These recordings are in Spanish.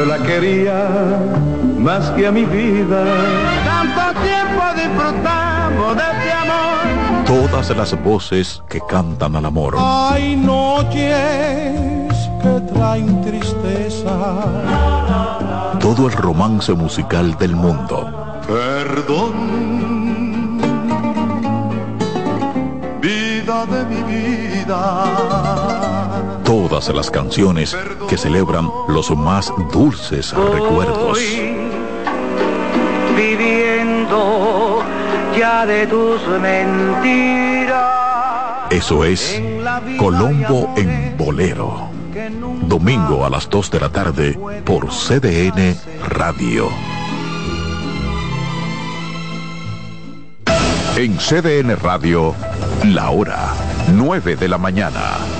Yo la quería más que a mi vida. Tanto tiempo disfrutamos de este amor. Todas las voces que cantan al amor. Hay noches que traen tristeza. Todo el romance musical del mundo. Perdón, vida de mi vida. Todas las canciones que celebran los más dulces recuerdos. Viviendo ya de tus mentiras. Eso es Colombo en Bolero. Domingo a las 2 de la tarde por CDN Radio. En CDN Radio, la hora 9 de la mañana.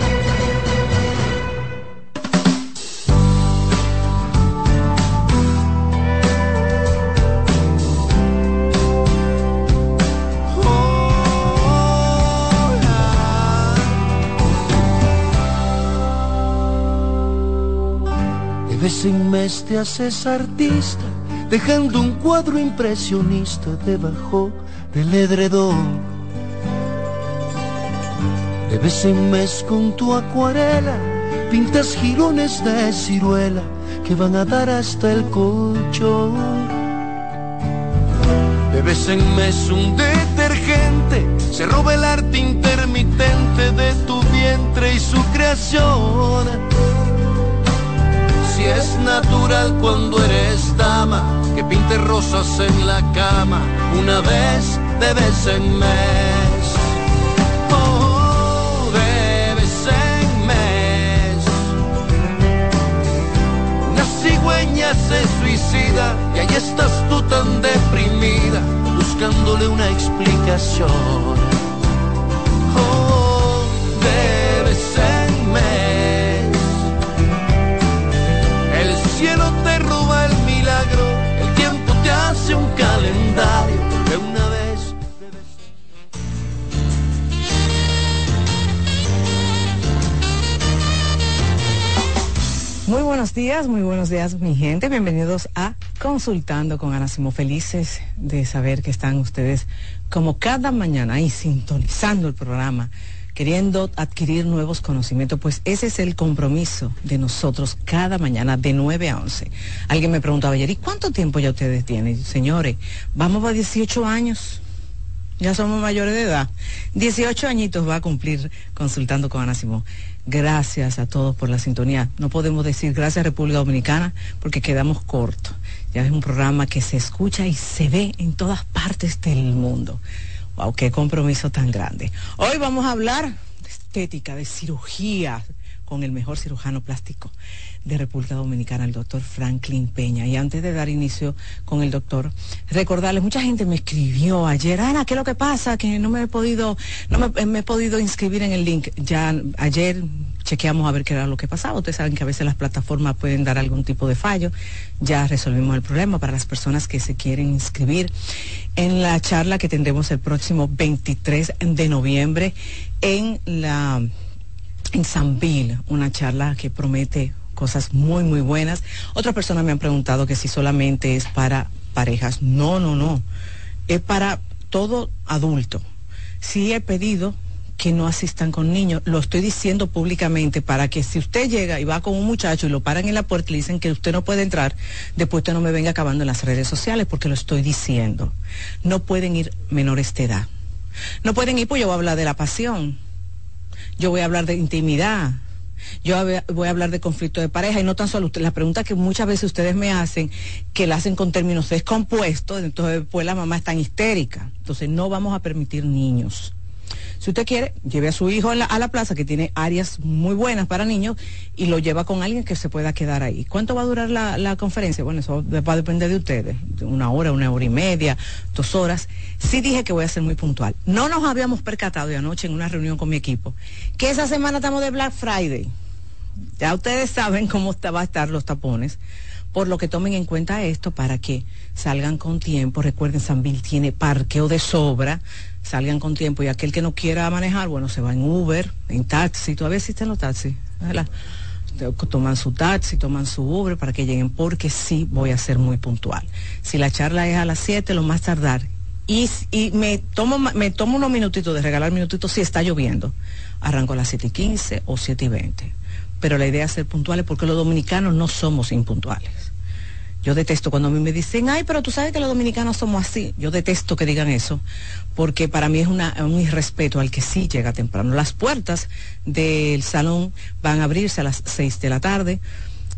Vez en mes te haces artista, dejando un cuadro impresionista debajo del edredón. De vez en mes con tu acuarela, pintas jirones de ciruela que van a dar hasta el colchón. De vez en mes un detergente se roba el arte intermitente de tu vientre y su creación. Si es natural cuando eres dama, que pinte rosas en la cama una vez de vez en mes. Oh, de vez en mes. Una cigüeña se suicida y ahí estás tú tan deprimida, buscándole una explicación. Cielo te roba el milagro, el tiempo te hace un calendario de una vez. Muy buenos días, muy buenos días mi gente. Bienvenidos a Consultando con Ana Simón. Felices de saber que están ustedes como cada mañana ahí sintonizando el programa queriendo adquirir nuevos conocimientos, pues ese es el compromiso de nosotros cada mañana de 9 a 11. Alguien me preguntaba ayer, ¿y cuánto tiempo ya ustedes tienen? Señores, vamos a 18 años. Ya somos mayores de edad. 18 añitos va a cumplir consultando con Ana Simón. Gracias a todos por la sintonía. No podemos decir gracias República Dominicana porque quedamos cortos. Ya es un programa que se escucha y se ve en todas partes del mundo. Wow, qué compromiso tan grande. Hoy vamos a hablar de estética, de cirugía con el mejor cirujano plástico de República Dominicana, el doctor Franklin Peña. Y antes de dar inicio con el doctor, recordarles, mucha gente me escribió ayer, Ana, ¿qué es lo que pasa? Que no me he podido, no me, he podido inscribir en el link. Ya ayer chequeamos a ver qué era lo que pasaba. Ustedes saben que a veces las plataformas pueden dar algún tipo de fallo. Ya resolvimos el problema para las personas que se quieren inscribir en la charla que tendremos el próximo 23 de noviembre en la en Sanville, una charla que promete cosas muy, muy buenas. Otras personas me han preguntado que si solamente es para parejas. No, no, no. Es para todo adulto. Sí he pedido que no asistan con niños. Lo estoy diciendo públicamente para que si usted llega y va con un muchacho y lo paran en la puerta y le dicen que usted no puede entrar, después usted no me venga acabando en las redes sociales porque lo estoy diciendo. No pueden ir menores de edad. No pueden ir, pues yo voy a hablar de la pasión. Yo voy a hablar de intimidad yo voy a hablar de conflicto de pareja y no tan solo la pregunta que muchas veces ustedes me hacen, que la hacen con términos descompuestos, entonces pues la mamá es tan histérica. Entonces no vamos a permitir niños. Si usted quiere, lleve a su hijo a la, plaza, que tiene áreas muy buenas para niños, y lo lleva con alguien que se pueda quedar ahí. ¿Cuánto va a durar la, conferencia? Bueno, eso va a depender de ustedes. Una hora, una hora y media, dos horas. Sí dije que voy a ser muy puntual. No nos habíamos percatado de anoche en una reunión con mi equipo que esa semana estamos de Black Friday. Ya ustedes saben cómo va a estar los tapones por lo que tomen en cuenta esto para que salgan con tiempo. Recuerden, Sanville tiene parqueo de sobra salgan con tiempo y aquel que no quiera manejar, bueno, se va en Uber, en taxi, todavía existen los taxis, toman su taxi, toman su Uber para que lleguen, porque sí voy a ser muy puntual. Si la charla es a las 7, lo más tardar, y, y, me, tomo, me tomo unos minutitos de regalar minutitos si está lloviendo, arranco a las 7 y 15 o 7 y 20. Pero la idea es ser puntuales porque los dominicanos no somos impuntuales. Yo detesto cuando a mí me dicen, ay, pero tú sabes que los dominicanos somos así. Yo detesto que digan eso, porque para mí es una, un irrespeto al que sí llega temprano. Las puertas del salón van a abrirse a las seis de la tarde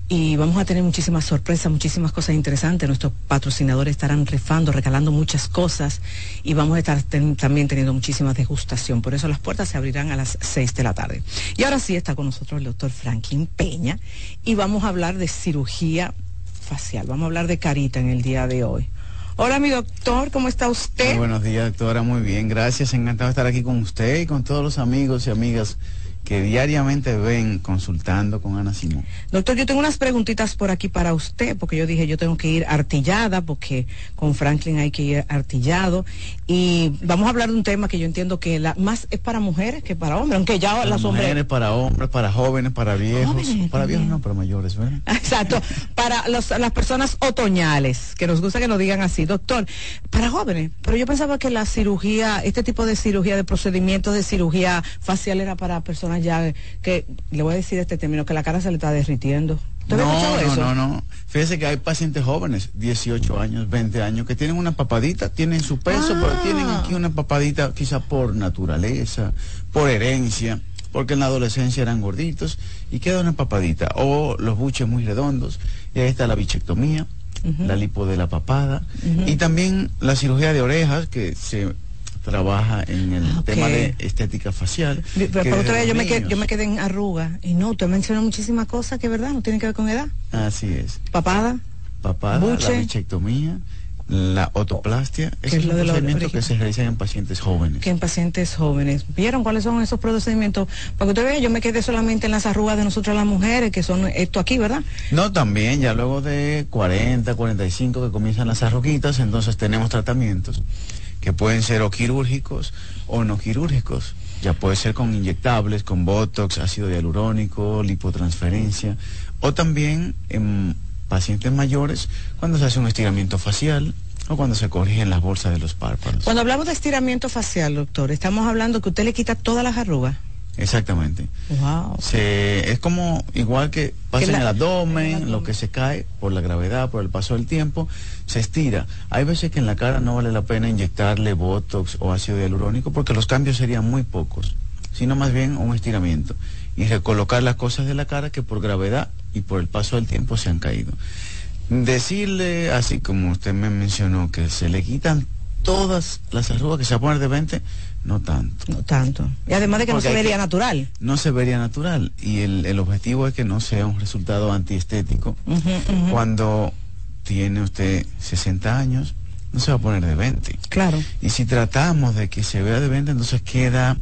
y vamos a tener muchísimas sorpresas, muchísimas cosas interesantes. Nuestros patrocinadores estarán refando, regalando muchas cosas y vamos a estar también teniendo muchísima degustación. Por eso las puertas se abrirán a las seis de la tarde. Y ahora sí está con nosotros el doctor Franklin Peña y vamos a hablar de cirugía facial. Vamos a hablar de carita en el día de hoy. Hola, mi doctor, ¿cómo está usted? buenos días, doctora, muy bien, gracias. Encantado de estar aquí con usted y con todos los amigos y amigas que diariamente ven consultando con Ana Simón. Doctor, yo tengo unas preguntitas por aquí para usted, porque yo dije yo tengo que ir artillada, porque con Franklin hay que ir artillado. Y vamos a hablar de un tema que yo entiendo que la, más es para mujeres que para hombres, aunque ya para las hombres. Mujeres, para hombres, para jóvenes, para viejos. para viejos no, para mayores, ¿verdad? Exacto. para las personas otoñales, que nos gusta que nos digan así, doctor, para jóvenes. Pero yo pensaba que la cirugía, este tipo de cirugía, de procedimientos de cirugía facial era para personas ya que, le voy a decir este término, que la cara se le está derritiendo. no, no, no, no. Fíjese que hay pacientes jóvenes, 18 años, 20 años, que tienen una papadita, tienen su peso, pero tienen ah. aquí una papadita quizá por naturaleza, por herencia, porque en la adolescencia eran gorditos y queda una papadita. O los buches muy redondos, y ahí está la bichectomía, la lipo de la papada, y también la cirugía de orejas, que se trabaja en el ah, tema de estética facial. Pero, otra vez yo me, quedé, yo me quedé en arruga. Y no, usted mencionó muchísimas cosas que, ¿verdad? No tienen que ver con edad. Así es. Papada. Papada, la bichectomía la otoplastia es, un procedimiento que se realiza en pacientes jóvenes. Que en pacientes jóvenes. ¿Vieron cuáles son esos procedimientos? Porque usted yo me quedé solamente en las arrugas de nosotras las mujeres, que son esto aquí, ¿verdad? No, también, ya luego de 40, 45 que comienzan las arruguitas, entonces tenemos tratamientos que pueden ser o quirúrgicos o no quirúrgicos. Ya puede ser con inyectables, con botox, ácido hialurónico, lipotransferencia, o también en pacientes mayores cuando se hace un estiramiento facial o cuando se corrigen las bolsas de los párpados. Cuando hablamos de estiramiento facial, doctor, estamos hablando que usted le quita todas las arrugas. Exactamente. Wow. Se, es como igual que pasa Que en la- el abdomen, en el abdomen. lo que se cae por la gravedad, por el paso del tiempo, se estira. Hay veces que en la cara no vale la pena inyectarle botox o ácido hialurónico porque los cambios serían muy pocos, sino más bien un estiramiento y recolocar las cosas de la cara que por gravedad y por el paso del tiempo se han caído. Decirle, así como usted me mencionó, que se le quitan todas las arrugas que se va a poner de 20, no tanto No tanto. Y además de que Porque no se vería que- natural. no se vería natural y el, el objetivo es que no sea un resultado antiestético. Cuando tiene usted 60 años, no se va a poner de 20. Claro. Y si tratamos de que se vea de 20, entonces queda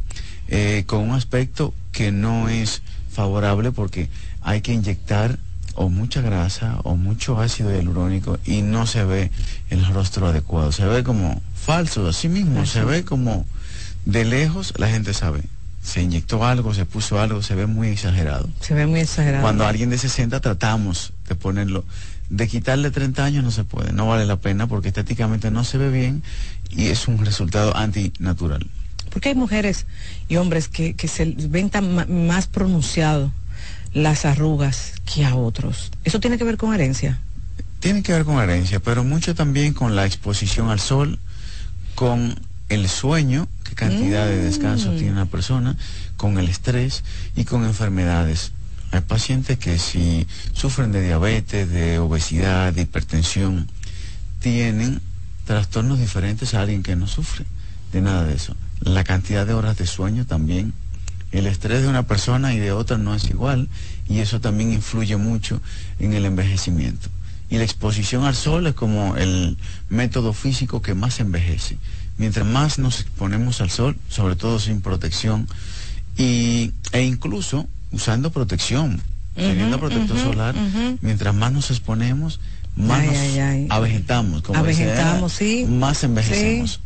eh, con un aspecto que no es favorable porque hay que inyectar o mucha grasa o mucho ácido hialurónico y no se ve el rostro adecuado. Se ve como falso, así mismo, se ve como de lejos la gente sabe. Se inyectó algo, se puso algo, se ve muy exagerado. Se ve muy exagerado. Cuando alguien de 60 tratamos de ponerlo, de quitarle 30 años no se puede, no vale la pena porque estéticamente no se ve bien y es un resultado antinatural. Porque hay mujeres y hombres que, que se ven tan más pronunciado las arrugas que a otros. ¿Eso tiene que ver con herencia? Tiene que ver con herencia, pero mucho también con la exposición al sol, con el sueño, qué cantidad de descanso Mm. tiene una persona, con el estrés y con enfermedades. Hay pacientes que si sufren de diabetes, de obesidad, de hipertensión, tienen trastornos diferentes a alguien que no sufre de nada de eso. La cantidad de horas de sueño también. El estrés de una persona y de otra no es igual y eso también influye mucho en el envejecimiento. Y la exposición al sol es como el método físico que más envejece. Mientras más nos exponemos al sol, sobre todo sin protección, y, e incluso usando protección, teniendo protector solar, mientras más nos exponemos, más Ay, nos ay, como dice Avegetamos, ella, sí. más envejecemos.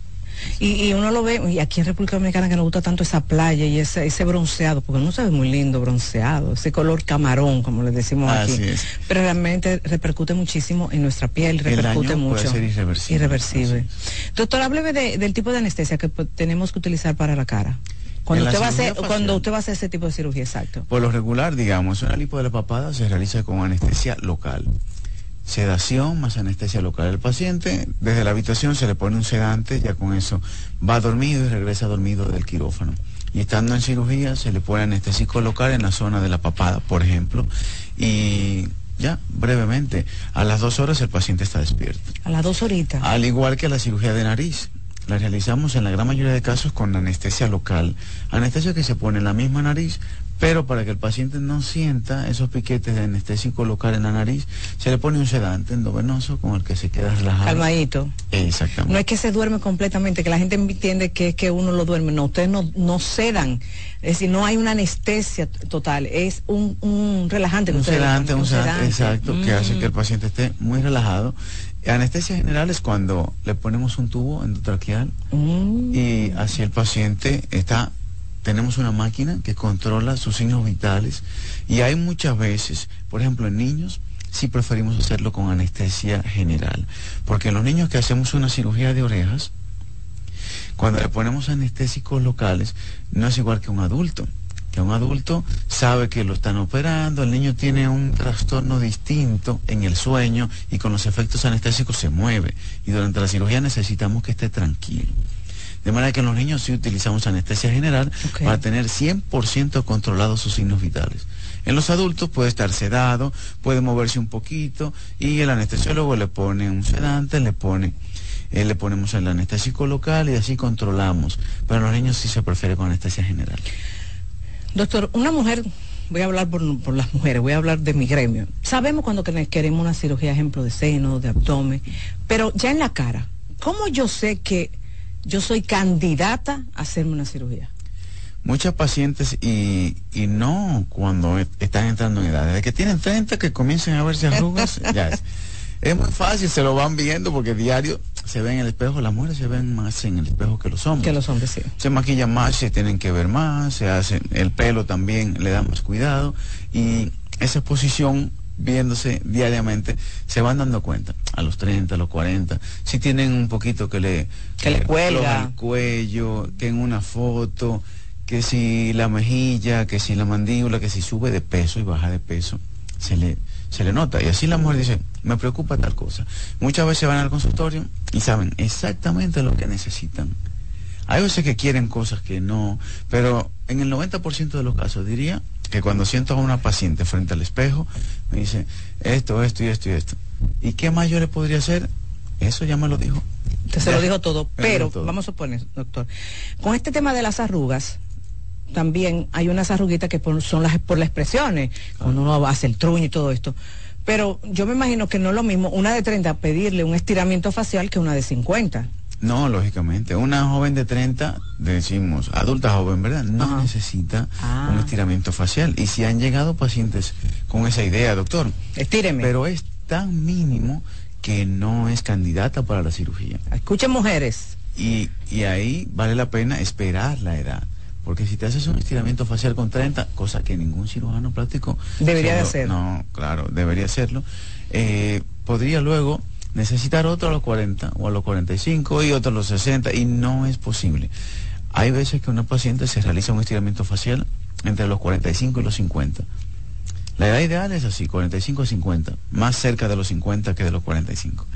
Y, y uno lo ve, y aquí en República Dominicana que nos gusta tanto esa playa y ese, ese bronceado, porque uno se ve muy lindo bronceado, ese color camarón, como le decimos aquí. Así es. Pero realmente repercute muchísimo en nuestra piel, El repercute daño mucho. puede ser irreversible. Irreversible. Doctor, hábleme de- del tipo de anestesia que tenemos que utilizar para la cara. Cuando usted, va a hacer, cuando usted va a hacer ese tipo de cirugía, exacto. Por lo regular, digamos, una lipo de la papada se realiza con anestesia local. Sedación más anestesia local. El paciente desde la habitación se le pone un sedante, ya con eso va dormido y regresa dormido del quirófano. Y estando en cirugía se le pone anestésico local en la zona de la papada, por ejemplo, y ya, brevemente, a las dos horas el paciente está despierto. A las dos horitas. Al igual que la cirugía de nariz. La realizamos en la gran mayoría de casos con anestesia local. Anestesia que se pone en la misma nariz, pero para que el paciente no sienta esos piquetes de anestésico local en la nariz, se le pone un sedante endovenoso con el que se queda relajado. Calmadito. Exactamente. No es que se duerme completamente, que la gente entiende que es que uno lo duerme. No, ustedes no, no sedan. Es decir, no hay una anestesia total. Es un, un relajante. que un sedante, un sedante, exacto, que hace Mm. que el paciente esté muy relajado. Anestesia general es cuando le ponemos un tubo endotraqueal Mm. y así el paciente está tenemos una máquina que controla sus signos vitales y hay muchas veces, por ejemplo en niños, sí preferimos hacerlo con anestesia general, porque en los niños que hacemos una cirugía de orejas, cuando le ponemos anestésicos locales, no es igual que un adulto. Que un adulto sabe que lo están operando, el niño tiene un trastorno distinto en el sueño y con los efectos anestésicos se mueve. Y durante la cirugía necesitamos que esté tranquilo. De manera que en los niños sí utilizamos anestesia general para tener 100% controlados sus signos vitales. En los adultos puede estar sedado, puede moverse un poquito y el anestesiólogo le pone un sedante, le pone, eh, le ponemos el anestésico local y así controlamos. Pero en los niños sí se prefiere con anestesia general. Doctor, una mujer, voy a hablar por, por las mujeres, voy a hablar de mi gremio. Sabemos cuando que- queremos una cirugía, ejemplo, de seno, de abdomen, pero ya en la cara, ¿cómo yo sé que yo soy candidata a hacerme una cirugía? Muchas pacientes y, y no cuando e- están entrando en edad, desde que tienen 30 que comiencen a verse arrugas, ya es. Es muy fácil, se lo van viendo porque diario se ven en el espejo, las mujeres se ven más en el espejo que los hombres. Que los hombres sí. se maquillan más, se tienen que ver más, se hacen, el pelo también le da más cuidado y esa exposición viéndose diariamente se van dando cuenta a los 30, a los 40, si tienen un poquito que le Que le cuelga. afloja el cuello, que en una foto que si la mejilla, que si la mandíbula, que si sube de peso y baja de peso, se le, se le nota. Y así la mujer dice, me preocupa tal cosa. Muchas veces van al consultorio y saben exactamente lo que necesitan. Hay veces que quieren cosas que no, pero en el 90% de los casos diría que cuando siento a una paciente frente al espejo, me dice esto, esto y esto y esto. ¿Y qué más yo le podría hacer? Eso ya me lo dijo. Usted se lo dijo todo, pero vamos a suponer, doctor, con este tema de las arrugas, también hay unas arruguitas que son las por las expresiones, cuando uno hace el truño y todo esto. Pero yo me imagino que no es lo mismo una de 30 pedirle un estiramiento facial que una de 50. No, lógicamente. Una joven de 30, decimos, adulta joven, ¿verdad? No necesita ah. un estiramiento facial. Y si han llegado pacientes con esa idea, doctor. Estíreme. Pero es tan mínimo que no es candidata para la cirugía. Escuchen mujeres. Y, y ahí vale la pena esperar la edad. Porque si te haces un estiramiento facial con 30, cosa que ningún cirujano plástico... Debería de hacer. No, claro, debería hacerlo. Eh, podría luego necesitar otro a los 40 o a los 45 y otro a los 60 y no es posible. Hay veces que una paciente se realiza un estiramiento facial entre los 45 y los 50. La edad ideal es así, 45 a 50, más cerca de los 50 que de los 45.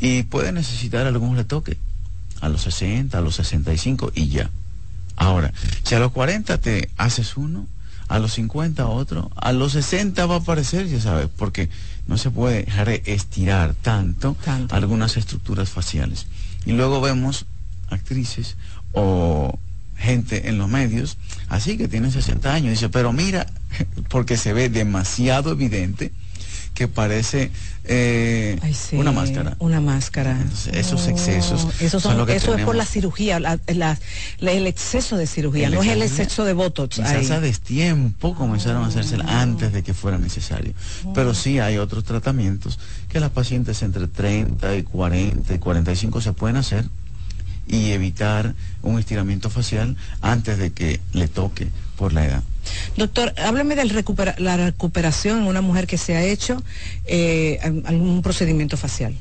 Y puede necesitar algún retoque a los 60, a los 65 y ya. Ahora, si a los 40 te haces uno, a los 50 otro, a los 60 va a aparecer, ya sabes, porque no se puede reestirar tanto, tanto, algunas estructuras faciales. Y luego vemos actrices o gente en los medios, así que tienen 60 años, dice, pero mira, porque se ve demasiado evidente que parece eh, una máscara. Una máscara. esos excesos. Eso, son, eso es por la cirugía, el exceso de cirugía, no es el exceso de botox. Quizás a destiempo comenzaron a hacerse antes de que fuera necesario. Pero sí hay otros tratamientos que las pacientes entre 30 y 40 y 45 se pueden hacer y evitar un estiramiento facial antes de que le toque por la edad. Doctor, háblame de la recuperación en una mujer que se ha hecho eh, algún procedimiento facial.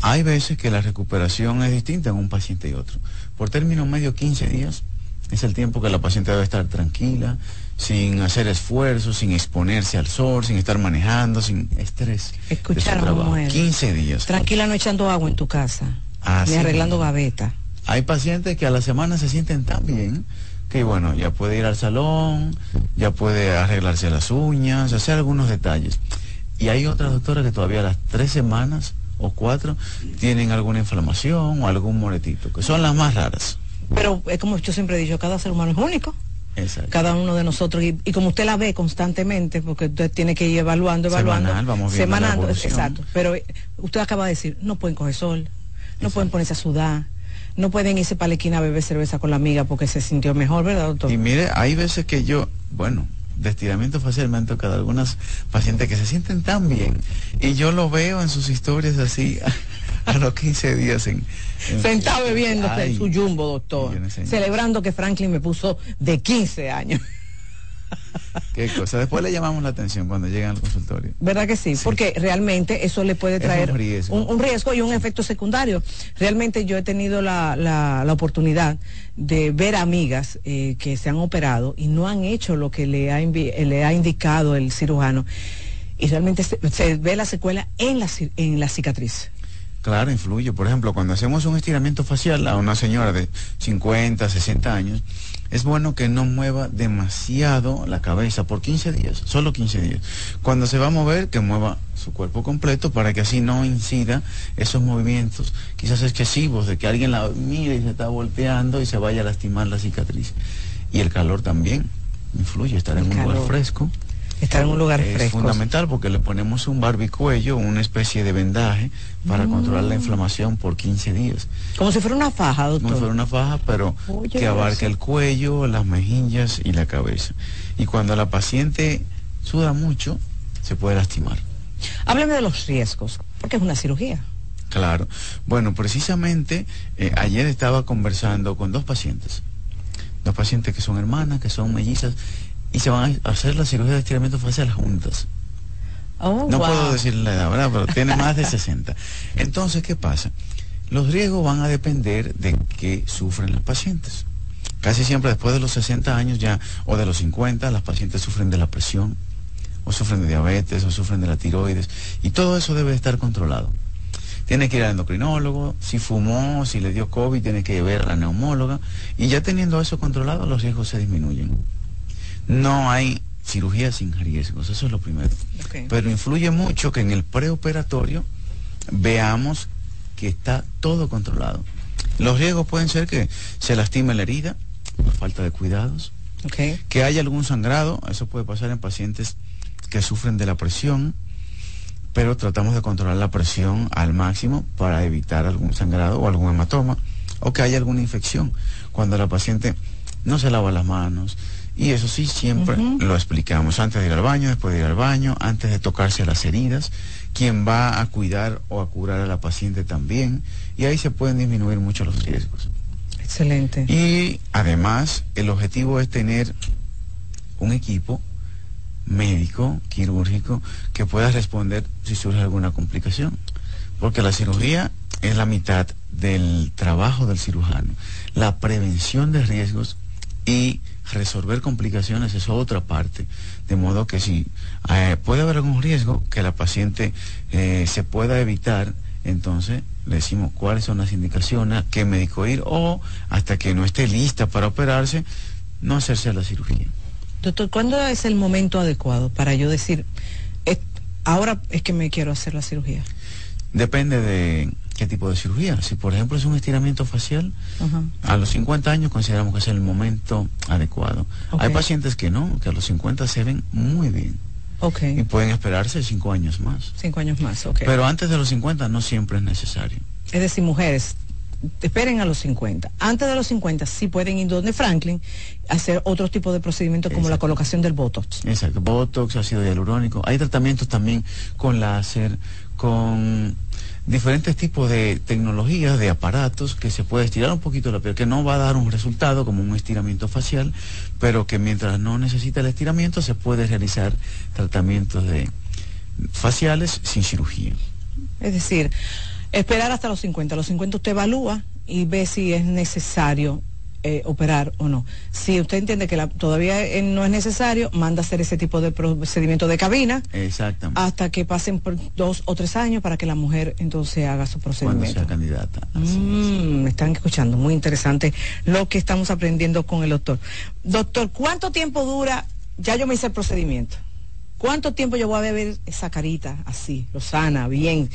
Hay veces que la recuperación es distinta en un paciente y otro. Por término medio, 15 días es el tiempo que la paciente debe estar tranquila, sin hacer esfuerzos, sin exponerse al sol, sin estar manejando, sin estrés. Escuchar a mujer. 15 días. Tranquila, no echando agua en tu casa, ni arreglando gaveta. Hay pacientes que a la semana se sienten tan bien que bueno, ya puede ir al salón, ya puede arreglarse las uñas, hacer algunos detalles. Y hay otras doctoras que todavía a las tres semanas o cuatro tienen alguna inflamación o algún moretito, que son las más raras. Pero es como yo siempre he dicho, cada ser humano es único. Exacto. Cada uno de nosotros, y, como usted la ve constantemente, porque usted tiene que ir evaluando, evaluando. Semanal, vamos semanal, exacto. Pero eh, usted acaba de decir, no pueden coger sol, no pueden ponerse a sudar, no pueden irse para la esquina a beber cerveza con la amiga porque se sintió mejor, ¿verdad, doctor? Y mire, hay veces que yo, bueno, de estiramiento facial me han tocado algunas pacientes que se sienten tan bien y yo lo veo en sus historias así a, los 15 días en, sentado bebiendo su jumbo, doctor, celebrando que Franklin me puso de 15 años. Qué cosa. Después le llamamos la atención cuando llegan al consultorio. ¿Verdad que sí? Porque realmente eso le puede traer un riesgo. y un efecto secundario. Realmente yo he tenido la, oportunidad de ver amigas eh, que se han operado y no han hecho lo que le ha, le ha indicado el cirujano. Y realmente se, ve la secuela en la, en la cicatriz. Claro, influye. Por ejemplo, cuando hacemos un estiramiento facial a una señora de 50, 60 años, es bueno que no mueva demasiado la cabeza por 15 días, solo 15 días. Cuando se va a mover, que mueva su cuerpo completo para que así no incida esos movimientos, quizás excesivos, de que alguien la mire y se está volteando y se vaya a lastimar la cicatriz. Y el calor también influye, estar en un lugar fresco Estar en un lugar fresco. Es fundamental porque le ponemos un barbicuello, una especie de vendaje para mm. controlar la inflamación por 15 días. Como si fuera una faja, doctor. Como si fuera una faja, pero que abarque el cuello, las mejillas y la cabeza. Y cuando la paciente suda mucho, se puede lastimar. Háblame de los riesgos, porque es una cirugía. Claro. Bueno, precisamente eh, ayer estaba conversando con dos pacientes. Dos pacientes que son hermanas, que son mellizas y se van a hacer la cirugía de estiramiento facial juntas. Oh, no puedo decir la edad, ¿verdad? Pero tiene más de 60. Entonces, ¿qué pasa? Los riesgos van a depender de qué sufren los pacientes. Casi siempre después de los 60 años ya, o de los 50, las pacientes sufren de la presión, o sufren de diabetes, o sufren de la tiroides, y todo eso debe estar controlado. Tiene que ir al endocrinólogo, si fumó, si le dio COVID, tiene que ver a la neumóloga, y ya teniendo eso controlado, los riesgos se disminuyen. No hay cirugía sin riesgos, eso es lo primero. Pero influye mucho que en el preoperatorio veamos que está todo controlado. Los riesgos pueden ser que se lastime la herida por falta de cuidados, que haya algún sangrado, eso puede pasar en pacientes que sufren de la presión, pero tratamos de controlar la presión al máximo para evitar algún sangrado o algún hematoma, o que haya alguna infección, cuando la paciente no se lava las manos, y eso sí, siempre lo explicamos, antes de ir al baño, después de ir al baño, antes de tocarse las heridas, quien va a cuidar o a curar a la paciente también, y ahí se pueden disminuir mucho los riesgos. Excelente. Y además, el objetivo es tener un equipo médico, quirúrgico, que pueda responder si surge alguna complicación. Porque la cirugía es la mitad del trabajo del cirujano. La prevención de riesgos y resolver complicaciones es otra parte. De modo que si eh, puede haber algún riesgo que la paciente eh, se pueda evitar, entonces le decimos cuáles son las indicaciones, qué médico ir o hasta que no esté lista para operarse, no hacerse la cirugía. Doctor, ¿cuándo es el momento adecuado para yo decir, ahora es que me quiero hacer la cirugía? Depende de qué tipo de cirugía. Si por ejemplo es un estiramiento facial, a los 50 años consideramos que es el momento adecuado. Hay pacientes que no, que a los 50 se ven muy bien. Y pueden esperarse cinco años más. Cinco años más, ok. Pero antes de los 50 no siempre es necesario. Es decir, mujeres, esperen a los 50. Antes de los 50 sí pueden ir donde Franklin hacer otro tipo de procedimientos como la colocación del Botox. Exacto, Botox, ácido hialurónico. Hay tratamientos también con láser, con diferentes tipos de tecnologías, de aparatos que se puede estirar un poquito la piel, que no va a dar un resultado como un estiramiento facial, pero que mientras no necesita el estiramiento se puede realizar tratamientos de faciales sin cirugía. Es decir, esperar hasta los 50. A los 50 usted evalúa y ve si es necesario eh, operar o no. Si usted entiende que todavía eh, no es necesario, manda a hacer ese tipo de procedimiento de cabina. Exactamente. Hasta que pasen por dos o tres años para que la mujer entonces haga su procedimiento. Cuando sea candidata. Mm, me están escuchando, muy interesante lo que estamos aprendiendo con el doctor. Doctor, ¿cuánto tiempo dura? Ya yo me hice el procedimiento. ¿Cuánto tiempo yo voy a ver esa carita así, sana, bien,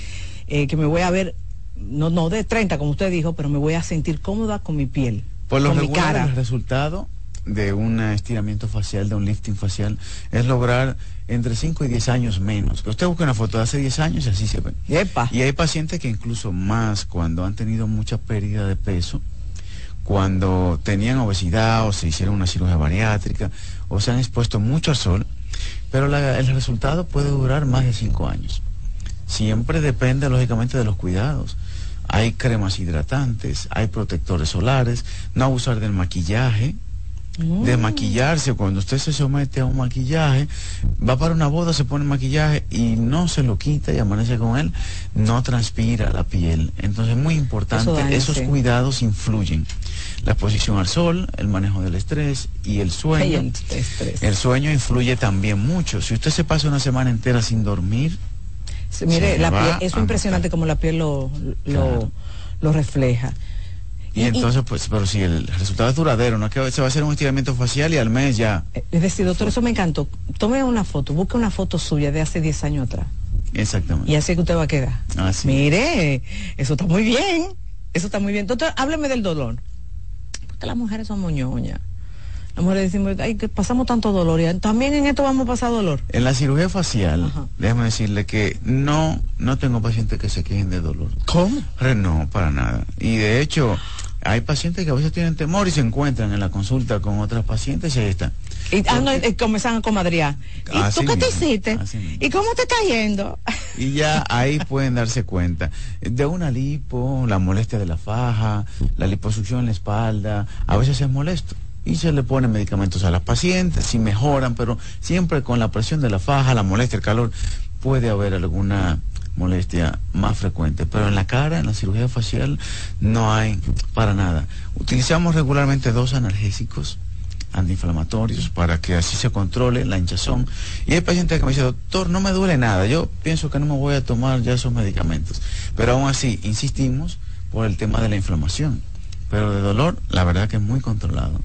eh, que me voy a ver, no, no de 30 como usted dijo, pero me voy a sentir cómoda con mi piel? Por lo regular, el resultado de un estiramiento facial, de un lifting facial, es lograr entre 5 y 10 años menos. Que usted busca una foto de hace 10 años y así se ve. Y hay pacientes que incluso más cuando han tenido mucha pérdida de peso, cuando tenían obesidad o se hicieron una cirugía bariátrica o se han expuesto mucho al sol, pero el resultado puede durar más de 5 años. Siempre depende lógicamente de los cuidados hay cremas hidratantes, hay protectores solares, no abusar del maquillaje, de mm. maquillarse, cuando usted se somete a un maquillaje, va para una boda, se pone maquillaje y no se lo quita y amanece con él, no transpira la piel. Entonces es muy importante, esos cuidados influyen. La exposición al sol, el manejo del estrés y el sueño. El sueño influye también mucho. Si usted se pasa una semana entera sin dormir, mire, la piel, es impresionante como la piel lo, lo, refleja. Y, entonces, pues, pero si el resultado es duradero, no es que se va a hacer un estiramiento facial y al mes ya. Es decir, doctor, eso me encantó. Tome una foto, busque una foto suya de hace 10 años atrás. Exactamente. Y así que usted va a quedar. Mire, eso está muy bien. Eso está muy bien. Doctor, hábleme del dolor. Porque las mujeres son moñoñas. Las mujeres decimos, ay, que pasamos tanto dolor y también en esto vamos a pasar dolor. En la cirugía facial, déjame decirle que no, no tengo pacientes que se quejen de dolor. ¿Cómo? No, para nada. Y de hecho, hay pacientes que a veces tienen temor y se encuentran en la consulta con otras pacientes y ahí están. Y ah, no, comienzan a comadrear. ¿Y tú qué te hiciste? ¿Y cómo te está yendo? Y ya ahí pueden darse cuenta de una lipo, la molestia de la faja, la liposucción en la espalda, a veces es molesto y se le ponen medicamentos a las pacientes, si mejoran, pero siempre con la presión de la faja, la molestia, el calor, puede haber alguna molestia más frecuente. Pero en la cara, en la cirugía facial, no hay para nada. Utilizamos regularmente dos analgésicos antiinflamatorios para que así se controle la hinchazón. Y hay pacientes que me dicen, doctor, no me duele nada, yo pienso que no me voy a tomar ya esos medicamentos. Pero aún así, insistimos por el tema de la inflamación. Pero de dolor, la verdad que es muy controlado.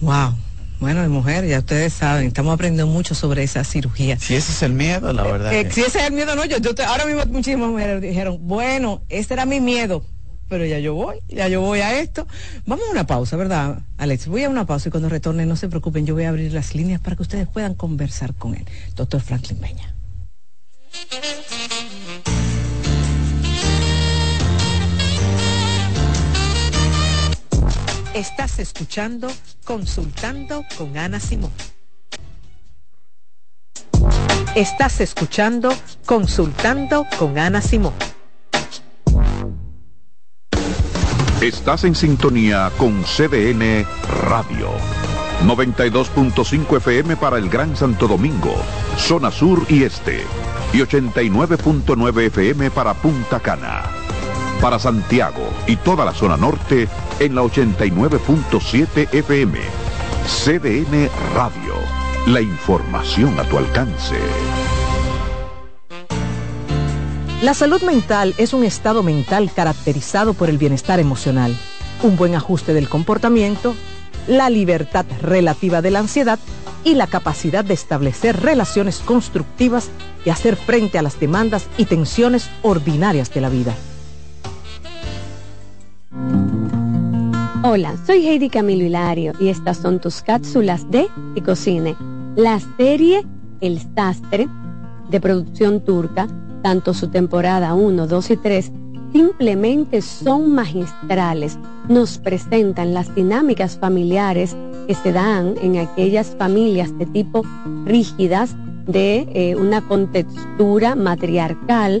Wow. Bueno, de mujer, ya ustedes saben, estamos aprendiendo mucho sobre esa cirugía. Si ese es el miedo, la verdad. Eh, Si ese es el miedo, no, yo, yo ahora mismo muchísimas mujeres dijeron, bueno, ese era mi miedo, pero ya yo voy, ya yo voy a esto. Vamos a una pausa, ¿verdad, Alex? Voy a una pausa y cuando retorne, no se preocupen, yo voy a abrir las líneas para que ustedes puedan conversar con él. Doctor Franklin Peña. Estás escuchando Consultando con Ana Simón. Estás escuchando Consultando con Ana Simón. Estás en sintonía con CDN Radio. 92.5 FM para el Gran Santo Domingo, zona sur y este. Y 89.9 FM para Punta Cana. Para Santiago y toda la zona norte en la 89.7 FM. CDN Radio. La información a tu alcance. La salud mental es un estado mental caracterizado por el bienestar emocional, un buen ajuste del comportamiento, la libertad relativa de la ansiedad y la capacidad de establecer relaciones constructivas y hacer frente a las demandas y tensiones ordinarias de la vida. Hola, soy Heidi Camilo Hilario y estas son tus cápsulas de Ecocine. La serie El Sastre, de producción turca, tanto su temporada 1, 2 y 3, simplemente son magistrales. Nos presentan las dinámicas familiares que se dan en aquellas familias de tipo rígidas, de eh, una contextura matriarcal,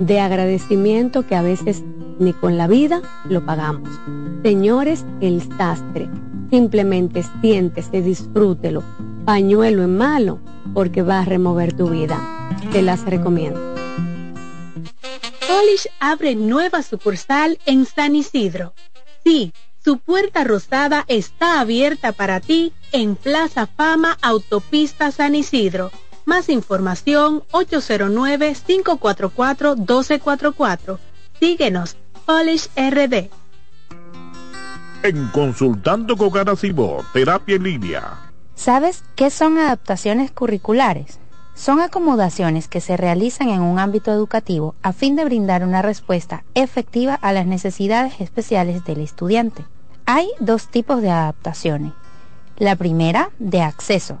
de agradecimiento que a veces ni con la vida lo pagamos. Señores, el sastre, simplemente siéntese, disfrútelo, pañuelo en malo, porque va a remover tu vida. Te las recomiendo. Polish abre nueva sucursal en San Isidro. Sí, su puerta rosada está abierta para ti en Plaza Fama Autopista San Isidro. Más información 809-544-1244. Síguenos, Polish RD. En Consultando con Garacimo, Terapia en Línea. ¿Sabes qué son adaptaciones curriculares? Son acomodaciones que se realizan en un ámbito educativo a fin de brindar una respuesta efectiva a las necesidades especiales del estudiante. Hay dos tipos de adaptaciones. La primera, de acceso,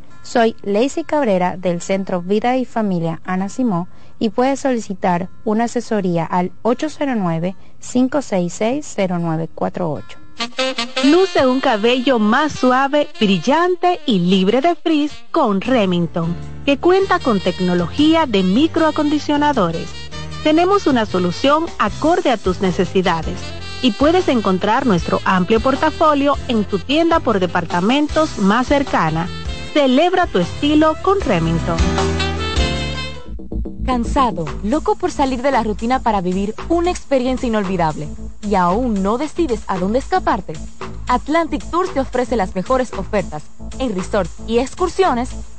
Soy Lacey Cabrera del Centro Vida y Familia Ana Simó y puedes solicitar una asesoría al 809-566-0948. Luce un cabello más suave, brillante y libre de frizz con Remington, que cuenta con tecnología de microacondicionadores. Tenemos una solución acorde a tus necesidades y puedes encontrar nuestro amplio portafolio en tu tienda por departamentos más cercana. Celebra tu estilo con Remington. Cansado, loco por salir de la rutina para vivir una experiencia inolvidable y aún no decides a dónde escaparte. Atlantic Tours te ofrece las mejores ofertas en resorts y excursiones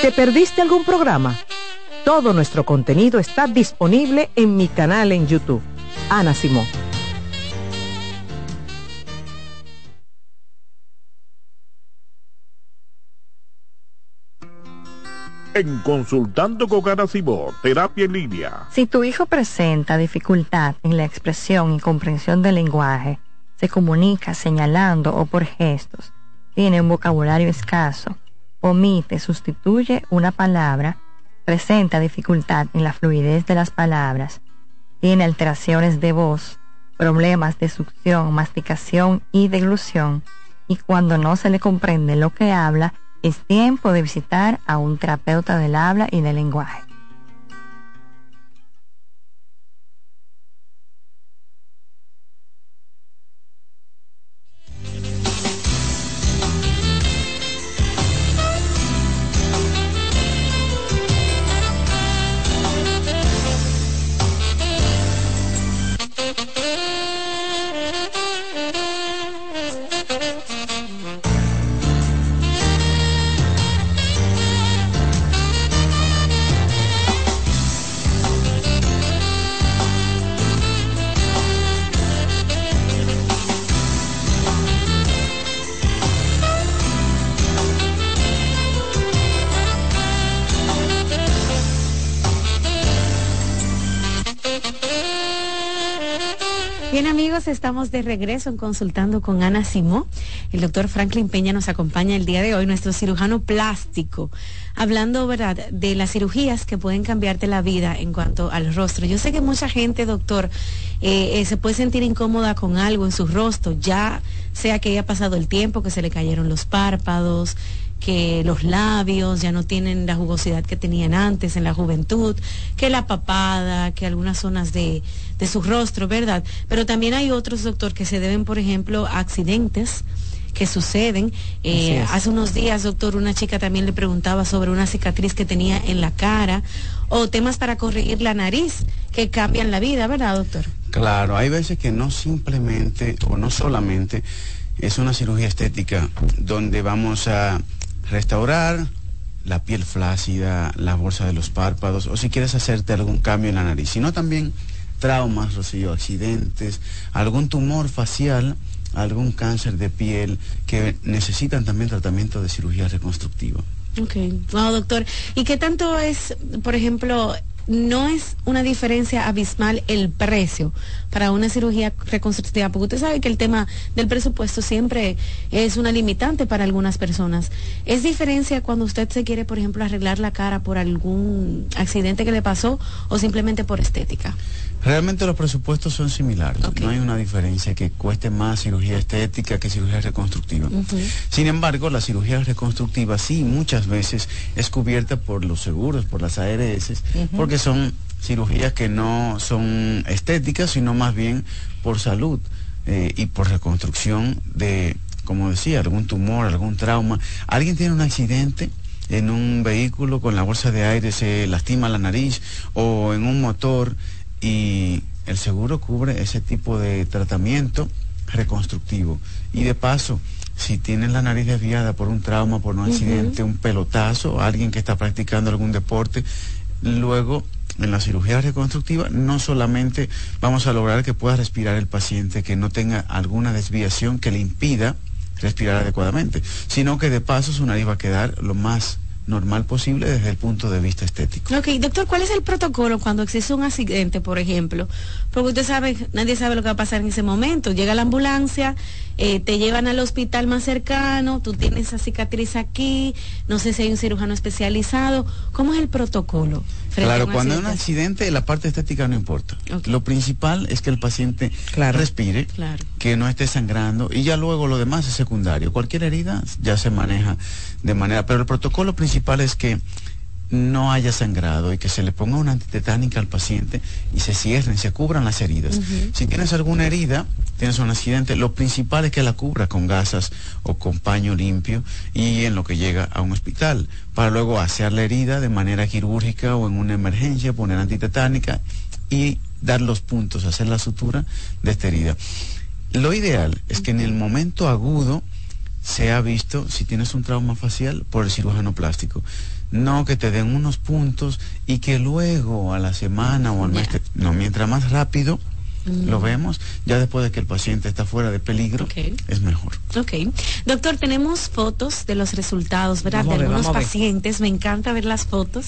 ¿Te perdiste algún programa? Todo nuestro contenido está disponible en mi canal en YouTube. Ana Simón. En Consultando con Ana Simón, Terapia en Línea. Si tu hijo presenta dificultad en la expresión y comprensión del lenguaje, se comunica señalando o por gestos, tiene un vocabulario escaso, omite, sustituye una palabra, presenta dificultad en la fluidez de las palabras, tiene alteraciones de voz, problemas de succión, masticación y deglución, y cuando no se le comprende lo que habla, es tiempo de visitar a un terapeuta del habla y del lenguaje. Estamos de regreso en Consultando con Ana Simó. El doctor Franklin Peña nos acompaña el día de hoy, nuestro cirujano plástico, hablando ¿verdad? de las cirugías que pueden cambiarte la vida en cuanto al rostro. Yo sé que mucha gente, doctor, eh, eh, se puede sentir incómoda con algo en su rostro, ya sea que haya pasado el tiempo, que se le cayeron los párpados, que los labios ya no tienen la jugosidad que tenían antes en la juventud, que la papada, que algunas zonas de, de su rostro, ¿verdad? Pero también hay otros, doctor, que se deben, por ejemplo, a accidentes que suceden. Eh, hace unos días, doctor, una chica también le preguntaba sobre una cicatriz que tenía en la cara o temas para corregir la nariz que cambian la vida, ¿verdad, doctor? Claro, hay veces que no simplemente o no solamente es una cirugía estética donde vamos a restaurar la piel flácida, la bolsa de los párpados, o si quieres hacerte algún cambio en la nariz, sino también traumas, Rocío, accidentes, algún tumor facial, algún cáncer de piel que necesitan también tratamiento de cirugía reconstructiva. Ok, wow, doctor. ¿Y qué tanto es, por ejemplo, no es una diferencia abismal el precio para una cirugía reconstructiva, porque usted sabe que el tema del presupuesto siempre es una limitante para algunas personas. ¿Es diferencia cuando usted se quiere, por ejemplo, arreglar la cara por algún accidente que le pasó o simplemente por estética? Realmente los presupuestos son similares. No hay una diferencia que cueste más cirugía estética que cirugía reconstructiva. Sin embargo, la cirugía reconstructiva sí muchas veces es cubierta por los seguros, por las ARS, porque son cirugías que no son estéticas, sino más bien por salud eh, y por reconstrucción de, como decía, algún tumor, algún trauma. Alguien tiene un accidente en un vehículo con la bolsa de aire, se lastima la nariz o en un motor y el seguro cubre ese tipo de tratamiento reconstructivo. Y de paso, si tienes la nariz desviada por un trauma, por un accidente, un pelotazo, alguien que está practicando algún deporte, luego en la cirugía reconstructiva no solamente vamos a lograr que pueda respirar el paciente, que no tenga alguna desviación que le impida respirar adecuadamente, sino que de paso su nariz va a quedar lo más normal posible desde el punto de vista estético. Ok, doctor, ¿cuál es el protocolo cuando existe un accidente, por ejemplo? Porque usted sabe, nadie sabe lo que va a pasar en ese momento. Llega la ambulancia, eh, te llevan al hospital más cercano, tú tienes esa cicatriz aquí, no sé si hay un cirujano especializado. ¿Cómo es el protocolo? Claro, cuando hay un accidente, la parte estética no importa. Lo principal es que el paciente respire, que no esté sangrando y ya luego lo demás es secundario. Cualquier herida ya se maneja de manera, pero el protocolo principal es que no haya sangrado y que se le ponga una antitetánica al paciente y se cierren, se cubran las heridas. Si tienes alguna herida, tienes un accidente, lo principal es que la cubra con gasas o con paño limpio y en lo que llega a un hospital, para luego hacer la herida de manera quirúrgica o en una emergencia, poner antitetánica y dar los puntos, hacer la sutura de esta herida. Lo ideal es que en el momento agudo se ha visto si tienes un trauma facial por el cirujano plástico. No que te den unos puntos y que luego a la semana o al mes, no, mientras más rápido lo vemos, ya después de que el paciente está fuera de peligro, es mejor. Ok. Doctor, tenemos fotos de los resultados, ¿verdad? de algunos pacientes. Me encanta ver las fotos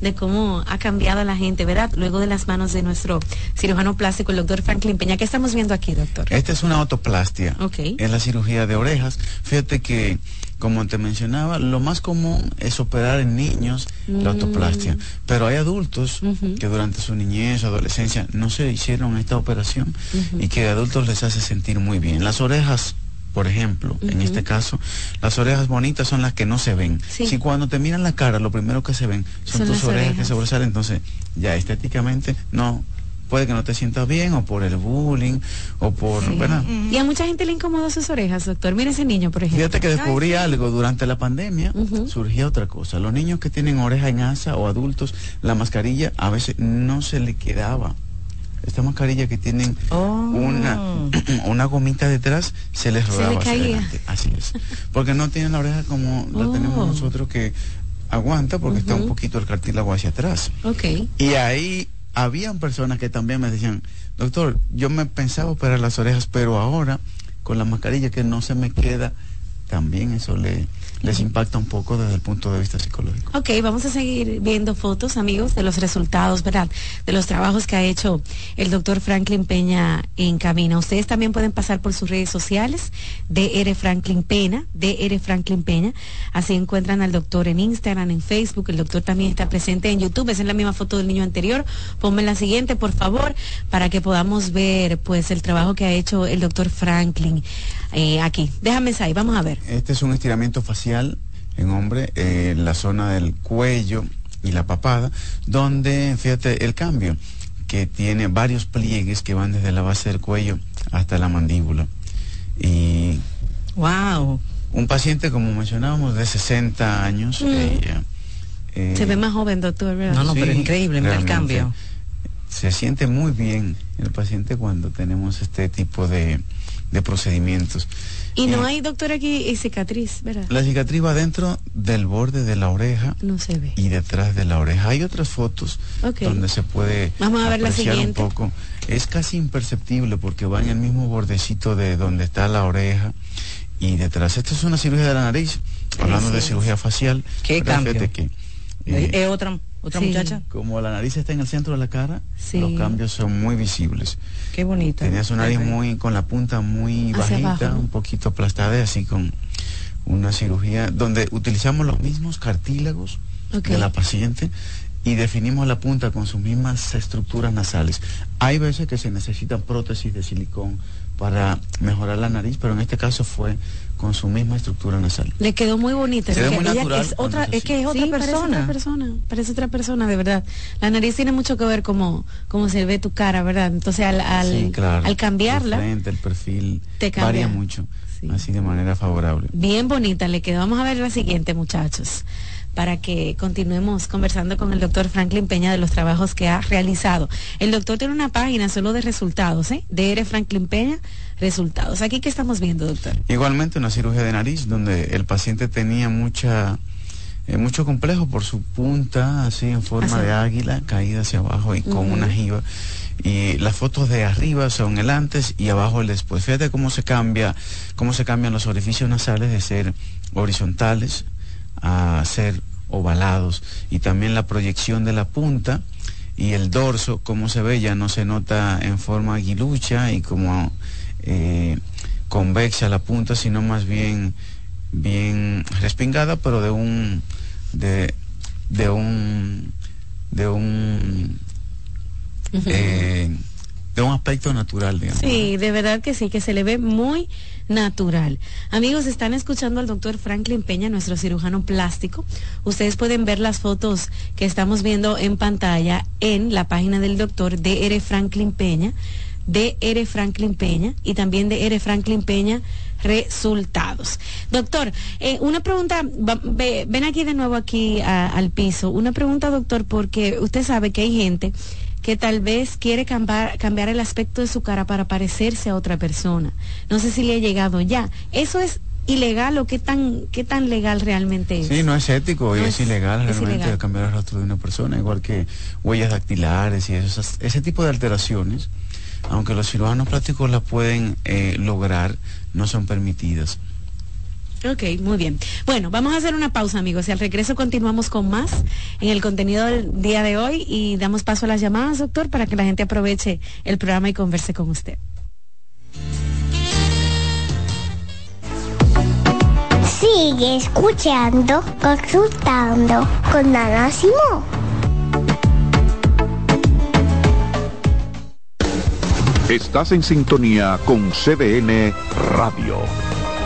de cómo ha cambiado la gente, ¿verdad? Luego de las manos de nuestro cirujano plástico, el doctor Franklin Peña. ¿Qué estamos viendo aquí, doctor? Esta es una autoplastia. Ok. Es la cirugía de orejas. Fíjate que como te mencionaba, lo más común es operar en niños la mm. autoplastia, pero hay adultos que durante su niñez o adolescencia no se hicieron esta operación y que adultos les hace sentir muy bien. Las orejas por ejemplo, en este caso, las orejas bonitas son las que no se ven. Si cuando te miran la cara, lo primero que se ven son, tus orejas, que sobresalen, entonces ya estéticamente no puede que no te sientas bien o por el bullying o por, ¿verdad? Y a mucha gente le incomodó sus orejas, doctor. Mire ese niño, por ejemplo. Fíjate que descubrí algo durante la pandemia, surgía otra cosa. Los niños que tienen oreja en asa o adultos, la mascarilla a veces no se le quedaba. Esta mascarilla que tienen oh. una, una gomita detrás se les rodaba. Así es. Porque no tienen la oreja como la tenemos oh. nosotros que aguanta porque está un poquito el cartílago hacia atrás. Y ahí habían personas que también me decían, doctor, yo me pensaba operar las orejas, pero ahora con la mascarilla que no se me queda, también eso le, les impacta un poco desde el punto de vista psicológico. Ok, vamos a seguir viendo fotos, amigos, de los resultados, ¿verdad? De los trabajos que ha hecho el doctor Franklin Peña en cabina. Ustedes también pueden pasar por sus redes sociales, DR Franklin Peña, DR Franklin Peña. Así encuentran al doctor en Instagram, en Facebook. El doctor también está presente en YouTube. Esa es la misma foto del niño anterior. Ponme la siguiente, por favor, para que podamos ver, pues, el trabajo que ha hecho el doctor Franklin eh, aquí. Déjame ahí, vamos a ver. Este es un estiramiento facial en hombre, en la zona del cuello y la papada, donde, fíjate, el cambio, que tiene varios pliegues que van desde la base del cuello hasta la mandíbula. Y. ¡Wow! Un paciente, como mencionábamos, de 60 años. Mm. Eh, Se ve más joven, doctor, No, no, pero increíble el cambio. Se siente muy bien el paciente cuando tenemos este tipo de, de procedimientos. Y no hay, doctor, aquí eh, cicatriz, ¿verdad? La cicatriz va dentro del borde de la oreja. No se ve. Y detrás de la oreja. Hay otras fotos donde se puede Vamos a ver la siguiente. un poco. Es casi imperceptible porque va en el mismo bordecito de donde está la oreja y detrás. Esta es una cirugía de la nariz, hablando de cirugía facial. ¿Qué cambio? Que, eh, ¿Es otra? ¿Otra muchacha? Como la nariz está en el centro de la cara, los cambios son muy visibles. Qué bonita. Tenía su nariz muy, con la punta muy bajita, un poquito aplastada, así con una cirugía donde utilizamos los mismos cartílagos de la paciente y definimos la punta con sus mismas estructuras nasales. Hay veces que se necesitan prótesis de silicón para mejorar la nariz, pero en este caso fue con su misma estructura nasal. Le quedó muy bonita. es, otra, es que es otra persona. Parece otra persona. Parece otra persona, de verdad. La nariz tiene mucho que ver cómo, cómo se ve tu cara, ¿verdad? Entonces al, al, al cambiarla. El, el perfil te varía mucho. Así de manera favorable. Bien bonita le quedó. Vamos a ver la siguiente, muchachos para que continuemos conversando con el doctor Franklin Peña de los trabajos que ha realizado. El doctor tiene una página solo de resultados, ¿eh? DR Franklin Peña, resultados. Aquí, ¿qué estamos viendo, doctor? Igualmente una cirugía de nariz donde el paciente tenía mucha... Eh, mucho complejo por su punta, así en forma de águila, caída hacia abajo y con una jiba y las fotos de arriba son el antes y abajo el después. Fíjate cómo se cambia, cómo se cambian los orificios nasales de ser horizontales a ser ovalados y también la proyección de la punta y el dorso, como se ve, ya no se nota en forma aguilucha y como eh, convexa la punta, sino más bien bien respingada, pero de un de, de un de un eh, de un aspecto natural, digamos. Sí, de verdad que sí, que se le ve muy natural. Amigos, están escuchando al doctor Franklin Peña, nuestro cirujano plástico. Ustedes pueden ver las fotos que estamos viendo en pantalla en la página del doctor DR Franklin Peña, DR Franklin Peña y también DR Franklin Peña resultados. Doctor, eh, una pregunta, ven aquí de nuevo aquí al piso, una pregunta doctor, porque usted sabe que hay gente que tal vez quiere cambiar, cambiar el aspecto de su cara para parecerse a otra persona. No sé si le ha llegado ya. Eso es ilegal o qué tan qué tan legal realmente es. Sí, no es ético y es, ilegal realmente cambiar el rostro de una persona, igual que huellas dactilares y eso, ese tipo de alteraciones, aunque los cirujanos plásticos la pueden eh, lograr, no son permitidas. Ok, muy bien. Bueno, vamos a hacer una pausa, amigos, y al regreso continuamos con más en el contenido del día de hoy y damos paso a las llamadas, doctor, para que la gente aproveche el programa y converse con usted. Sigue escuchando, consultando con Ana Simón. Estás en sintonía con CDN Radio.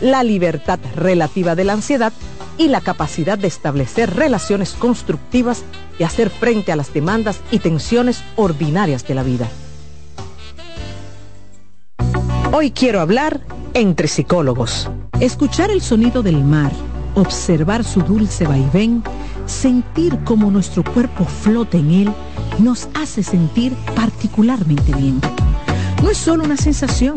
la libertad relativa de la ansiedad y la capacidad de establecer relaciones constructivas y hacer frente a las demandas y tensiones ordinarias de la vida. Hoy quiero hablar entre psicólogos. Escuchar el sonido del mar, observar su dulce vaivén, sentir cómo nuestro cuerpo flota en él, nos hace sentir particularmente bien. No es solo una sensación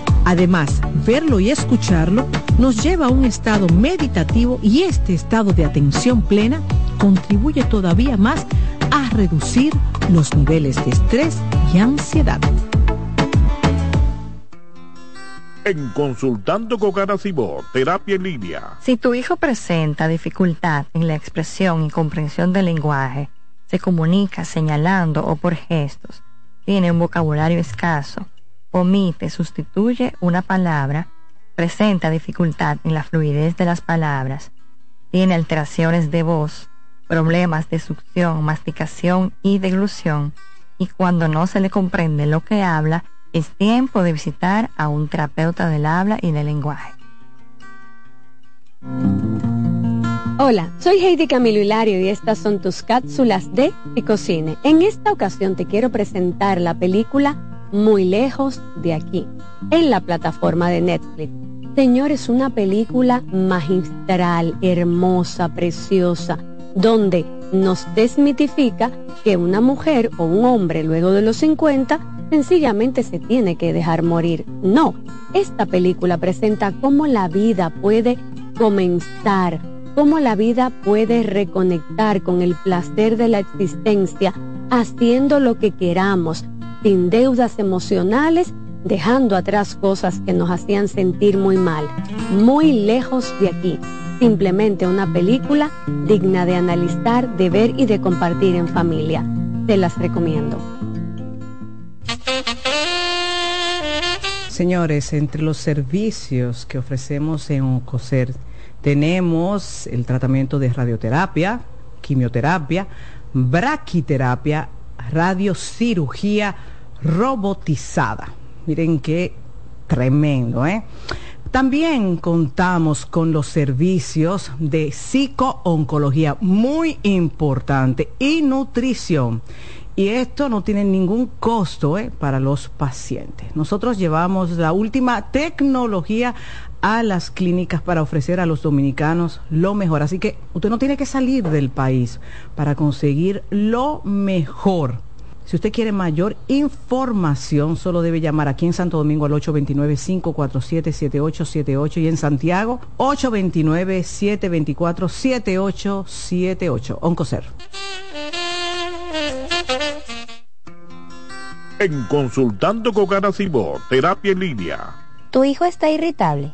Además, verlo y escucharlo nos lleva a un estado meditativo y este estado de atención plena contribuye todavía más a reducir los niveles de estrés y ansiedad. En Consultando con Garacimo, Terapia en Línea. Si tu hijo presenta dificultad en la expresión y comprensión del lenguaje, se comunica señalando o por gestos, tiene un vocabulario escaso, omite, sustituye una palabra, presenta dificultad en la fluidez de las palabras, tiene alteraciones de voz, problemas de succión, masticación y deglución, y cuando no se le comprende lo que habla, es tiempo de visitar a un terapeuta del habla y del lenguaje. Hola, soy Heidi Camilo Hilario y estas son tus cápsulas de Picocine. En esta ocasión te quiero presentar la película muy lejos de aquí, en la plataforma de Netflix. Señores, una película magistral, hermosa, preciosa, donde nos desmitifica que una mujer o un hombre luego de los 50 sencillamente se tiene que dejar morir. No, esta película presenta cómo la vida puede comenzar, cómo la vida puede reconectar con el placer de la existencia haciendo lo que queramos, sin deudas emocionales, dejando atrás cosas que nos hacían sentir muy mal, muy lejos de aquí. Simplemente una película digna de analizar, de ver y de compartir en familia. Te las recomiendo. Señores, entre los servicios que ofrecemos en OCOSER tenemos el tratamiento de radioterapia, quimioterapia, braquiterapia, radiocirugía robotizada. Miren qué tremendo, ¿eh? También contamos con los servicios de psicooncología, muy importante, y nutrición. Y esto no tiene ningún costo ¿eh? para los pacientes. Nosotros llevamos la última tecnología a las clínicas para ofrecer a los dominicanos lo mejor. Así que usted no tiene que salir del país para conseguir lo mejor. Si usted quiere mayor información, solo debe llamar aquí en Santo Domingo al 829-547-7878 y en Santiago 829-724-7878. Oncocer. En Consultando con Cibor, Terapia en Línea. Tu hijo está irritable,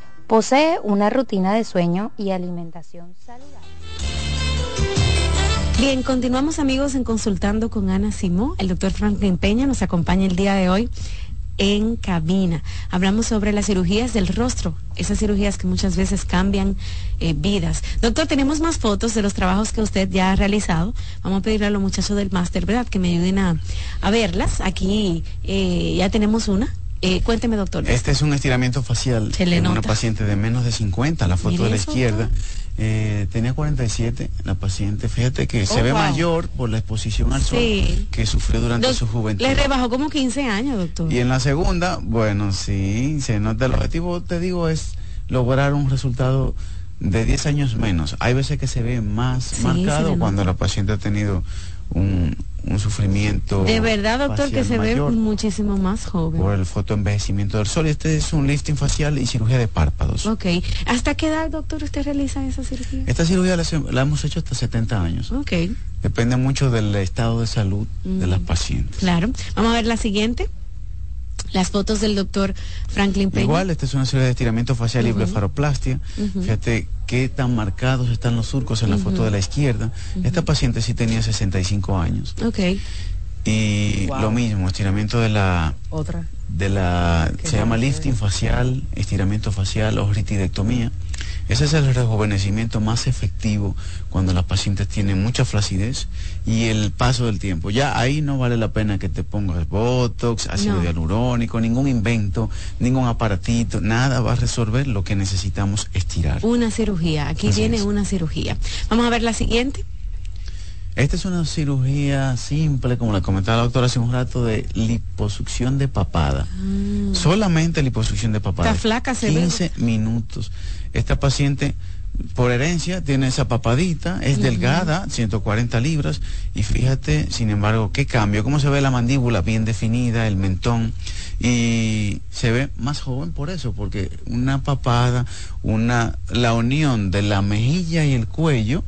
Posee una rutina de sueño y alimentación saludable. Bien, continuamos amigos en Consultando con Ana Simó. El doctor Franklin Peña nos acompaña el día de hoy en cabina. Hablamos sobre las cirugías del rostro, esas cirugías que muchas veces cambian eh, vidas. Doctor, tenemos más fotos de los trabajos que usted ya ha realizado. Vamos a pedirle a los muchachos del máster, ¿verdad?, que me ayuden a, verlas. Aquí eh, ya tenemos una. Eh, cuénteme, doctor. Este es un estiramiento facial en una paciente de menos de 50, la foto de la izquierda. Eh, tenía 47 la paciente. Fíjate que se oh, ve mayor por la exposición al sol que sufrió durante su juventud. Le rebajó como 15 años, doctor. Y en la segunda, bueno, sí, se nota. El objetivo, te digo, es lograr un resultado de 10 años menos. Hay veces que se ve más marcado cuando la paciente ha tenido un, un sufrimiento. De verdad, doctor, que se ve muchísimo más joven. Por el fotoenvejecimiento del sol. Este es un lifting facial y cirugía de párpados. Ok. ¿Hasta qué edad, doctor, usted realiza esa cirugía? Esta cirugía la, hemos hecho hasta 70 años. Ok. Depende mucho del estado de salud de las mm. pacientes. Claro. Vamos a ver la siguiente. Las fotos del doctor Franklin Peña. Igual, esta es una serie de estiramiento facial y blefaroplastia. Fíjate qué tan marcados están los surcos en la foto de la izquierda. Esta paciente sí tenía 65 años. Ok. Y lo mismo, estiramiento de la... Otra. De la... Se llama lifting facial, estiramiento facial o ritidectomía. Ese es el rejuvenecimiento más efectivo cuando las pacientes tienen mucha flacidez y el paso del tiempo. Ya ahí no vale la pena que te pongas botox, ácido hialurónico, ningún invento, ningún aparatito, nada va a resolver lo que necesitamos estirar. Una cirugía, aquí viene una cirugía. Vamos a ver la siguiente. Esta es una cirugía simple, como le comentaba la doctora hace un rato, de liposucción de papada. Mm. Solamente liposucción de papada. Está flaca, se 15 minutos. Esta paciente, por herencia, tiene esa papadita, es delgada, 140 libras, y fíjate, sin embargo, qué cambio, cómo se ve la mandíbula bien definida, el mentón, y se ve más joven por eso, porque una papada, una, la unión de la mejilla y el cuello,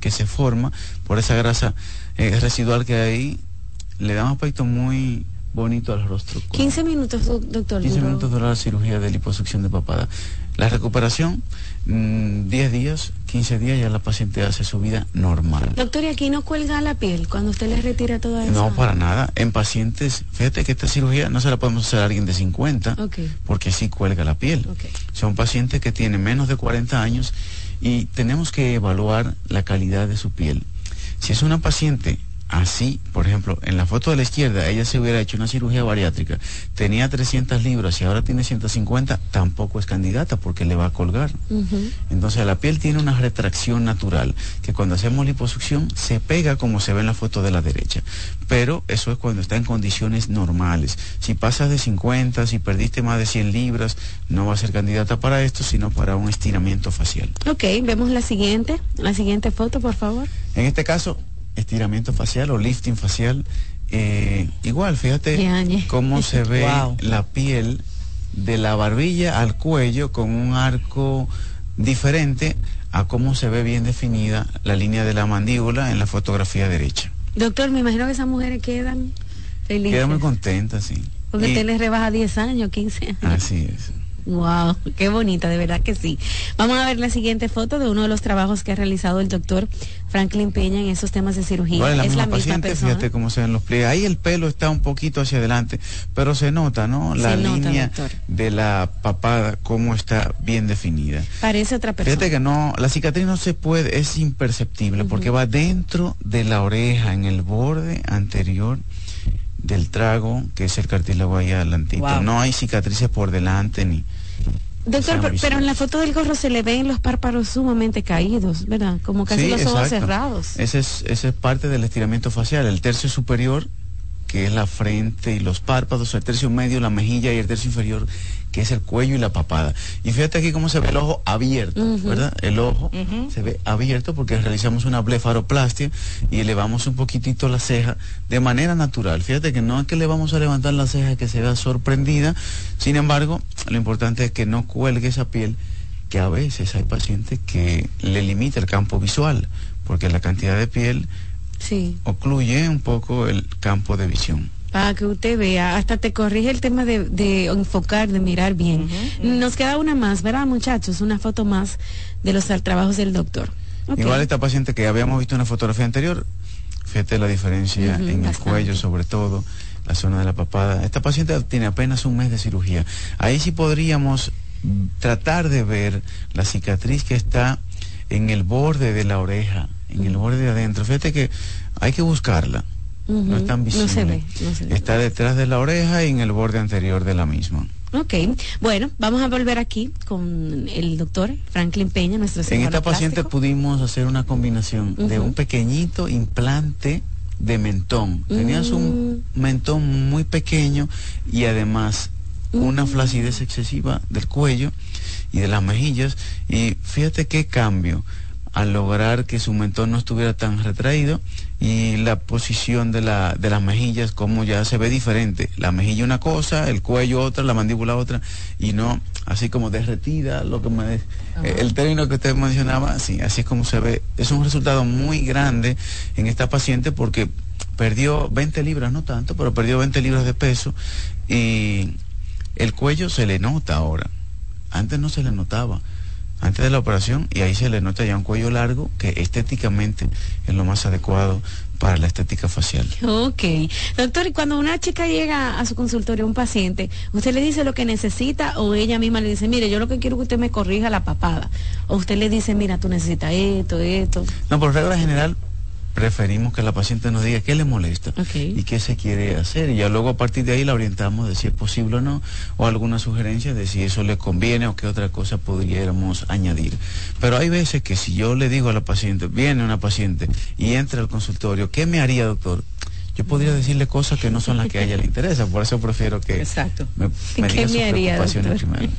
que se forma por esa grasa eh, residual que hay, le da un aspecto muy bonito al rostro. 15 minutos, doctor. 15 minutos dura la cirugía de liposucción de papada. La recuperación, 10 mm, días, 15 días ya la paciente hace su vida normal. Doctor, ¿y aquí no cuelga la piel cuando usted le retira toda eso? No, para nada. En pacientes, fíjate que esta cirugía no se la podemos hacer a alguien de 50, porque sí cuelga la piel. Son pacientes que tienen menos de 40 años y tenemos que evaluar la calidad de su piel. Si es una paciente así, por ejemplo, en la foto de la izquierda, ella se hubiera hecho una cirugía bariátrica, tenía 300 libras y ahora tiene 150, tampoco es candidata porque le va a colgar. Entonces la piel tiene una retracción natural, que cuando hacemos liposucción se pega como se ve en la foto de la derecha, pero eso es cuando está en condiciones normales. Si pasas de 50, si perdiste más de 100 libras, no va a ser candidata para esto, sino para un estiramiento facial. Ok, vemos la siguiente, la siguiente foto, por favor. En este caso, estiramiento facial o lifting facial. Eh, igual, fíjate cómo se ve la piel de la barbilla al cuello con un arco diferente a cómo se ve bien definida la línea de la mandíbula en la fotografía derecha. Doctor, me imagino que esas mujeres quedan felices. Quedan muy contentas, sí. Porque usted les rebaja 10 años, 15 años. Así es. Wow, qué bonita, de verdad que sí. Vamos a ver la siguiente foto de uno de los trabajos que ha realizado el doctor Franklin Peña en esos temas de cirugía. la es misma la misma paciente, persona. fíjate cómo se ven los pliegues. Ahí el pelo está un poquito hacia adelante, pero se nota, ¿no? La Se línea de la papada, cómo está bien definida. Parece otra persona. Fíjate que no, la cicatriz no se puede, es imperceptible porque va dentro de la oreja, en el borde anterior del trago, que es el cartílago ahí adelantito. Wow. No hay cicatrices por delante ni... Doctor, pero, pero en la foto del gorro se le ven los párpados sumamente caídos, ¿verdad? Como casi Sí, los ojos exacto. cerrados. Ese es, ese es parte del estiramiento facial. El tercio superior, que es la frente y los párpados, el tercio medio, la mejilla y el tercio inferior, que es el cuello y la papada. Y fíjate aquí cómo se ve el ojo abierto. ¿verdad? El ojo se ve abierto porque realizamos una blefaroplastia y elevamos un poquitito la ceja de manera natural. Fíjate que no es que le vamos a levantar la ceja que se vea sorprendida, sin embargo, lo importante es que no cuelgue esa piel que a veces hay pacientes que le limita el campo visual, porque la cantidad de piel Sí. ocluye un poco el campo de visión. Para que usted vea, hasta te corrige el tema de, de enfocar, de mirar bien. Nos queda una más, ¿verdad, muchachos? Una foto más de los trabajos del doctor. Igual esta paciente que habíamos visto en la fotografía anterior, fíjate la diferencia en el bastante. cuello sobre todo, la zona de la papada. Esta paciente tiene apenas un mes de cirugía. Ahí sí podríamos tratar de ver la cicatriz que está en el borde de la oreja, en el borde de adentro. Fíjate que hay que buscarla. No es tan visible. No se ve, no se ve. Está detrás de la oreja y en el borde anterior de la misma. Ok, bueno, vamos a volver aquí con el doctor Franklin Peña, nuestro En esta paciente plástico. pudimos hacer una combinación de un pequeñito implante de mentón. Tenías un Mm. mentón muy pequeño y además una flacidez excesiva del cuello y de las mejillas. Y fíjate qué cambio al lograr que su mentón no estuviera tan retraído y la posición de, la, de las mejillas como ya se ve diferente. La mejilla una cosa, el cuello otra, la mandíbula otra y no así como derretida, lo que me... eh, el término que usted mencionaba, sí, así es como se ve. Es un resultado muy grande en esta paciente porque perdió 20 libras, no tanto, pero perdió 20 libras de peso y el cuello se le nota ahora. Antes no se le notaba. Antes de la operación y ahí se le nota ya un cuello largo que estéticamente es lo más adecuado para la estética facial. Ok. Doctor, y cuando una chica llega a su consultorio, un paciente, ¿usted le dice lo que necesita o ella misma le dice, mire, yo lo que quiero es que usted me corrija la papada? O usted le dice, mira, tú necesitas esto, esto. No, por regla general preferimos que la paciente nos diga qué le molesta y qué se quiere hacer y ya luego a partir de ahí la orientamos de si es posible o no o alguna sugerencia de si eso le conviene o qué otra cosa pudiéramos añadir. Pero hay veces que si yo le digo a la paciente, viene una paciente y entra al consultorio, ¿qué me haría doctor? Yo podría decirle cosas que no son las que a ella le interesa, por eso prefiero que Exacto. me, me ¿Qué diga sus me haría, preocupaciones doctor? primero.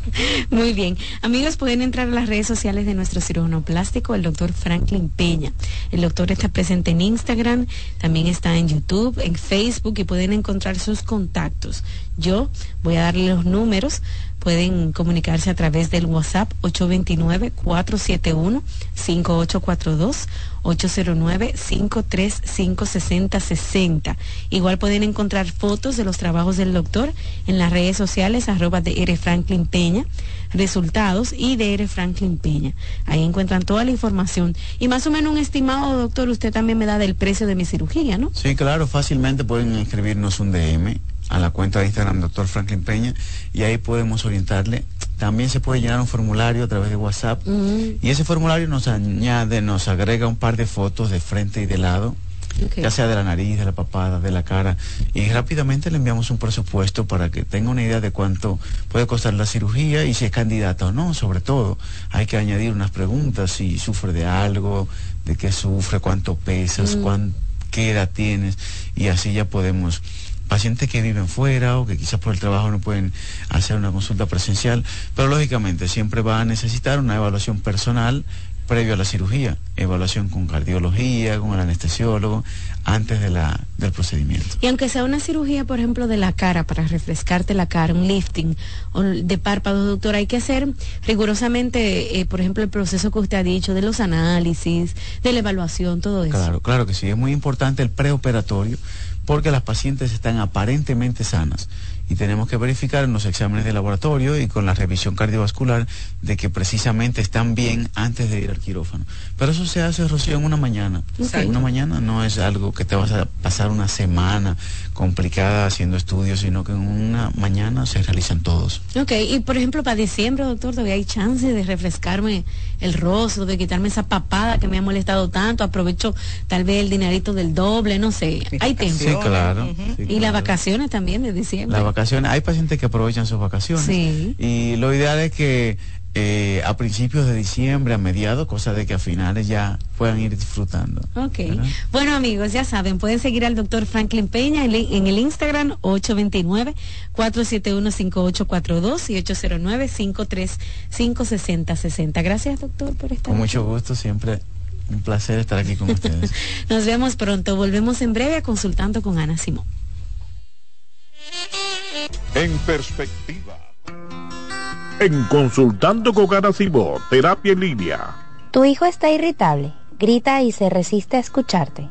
Muy bien. Amigos, pueden entrar a las redes sociales de nuestro cirujano plástico, el doctor Franklin Peña. El doctor está presente en Instagram, también está en YouTube, en Facebook y pueden encontrar sus contactos. Yo voy a darle los números. Pueden comunicarse a través del WhatsApp 829-471-5842, 809-535-6060. Igual pueden encontrar fotos de los trabajos del doctor en las redes sociales, arroba de R. Franklin Peña, resultados y de R. Franklin Peña. Ahí encuentran toda la información. Y más o menos un estimado, doctor, usted también me da del precio de mi cirugía, ¿no? Sí, claro, fácilmente pueden escribirnos un DM a la cuenta de Instagram Dr. Franklin Peña y ahí podemos orientarle. También se puede llenar un formulario a través de WhatsApp Mm, y ese formulario nos añade, nos agrega un par de fotos de frente y de lado, ya sea de la nariz, de la papada, de la cara y rápidamente le enviamos un presupuesto para que tenga una idea de cuánto puede costar la cirugía y si es candidata o no, sobre todo. Hay que añadir unas preguntas, si sufre de algo, de qué sufre, cuánto pesas, Mm. cuán- qué edad tienes y así ya podemos pacientes que viven fuera o que quizás por el trabajo no pueden hacer una consulta presencial, pero lógicamente siempre va a necesitar una evaluación personal previo a la cirugía, evaluación con cardiología, con el anestesiólogo, antes de la, del procedimiento. Y aunque sea una cirugía, por ejemplo, de la cara, para refrescarte la cara, un lifting o de párpados, doctor, hay que hacer rigurosamente, eh, por ejemplo, el proceso que usted ha dicho de los análisis, de la evaluación, todo eso. Claro, claro que sí, es muy importante el preoperatorio porque las pacientes están aparentemente sanas y tenemos que verificar en los exámenes de laboratorio y con la revisión cardiovascular de que precisamente están bien antes de ir al quirófano. Pero eso se hace, Rocío, en una mañana. Una mañana no es algo que te vas a pasar una semana complicada haciendo estudios, sino que en una mañana se realizan todos. Ok, y por ejemplo, para diciembre, doctor, todavía hay chance de refrescarme el rostro, de quitarme esa papada que me ha molestado tanto, aprovecho tal vez el dinerito del doble, no sé, hay tiempo. Sí, claro. y las vacaciones también de diciembre. Hay pacientes que aprovechan sus vacaciones. Y lo ideal es que eh, a principios de diciembre, a mediados, cosa de que a finales ya puedan ir disfrutando. Ok. Bueno, amigos, ya saben, pueden seguir al doctor Franklin Peña en, el Instagram 829-471-5842 y 809-535-6060. Gracias, doctor, por estar Con mucho gusto, siempre un placer estar aquí con ustedes. Nos vemos pronto. Volvemos en breve a Consultando con Ana Simón. En perspectiva. En Consultando con Garacimo, terapia en línea. Tu hijo está irritable, grita y se resiste a escucharte.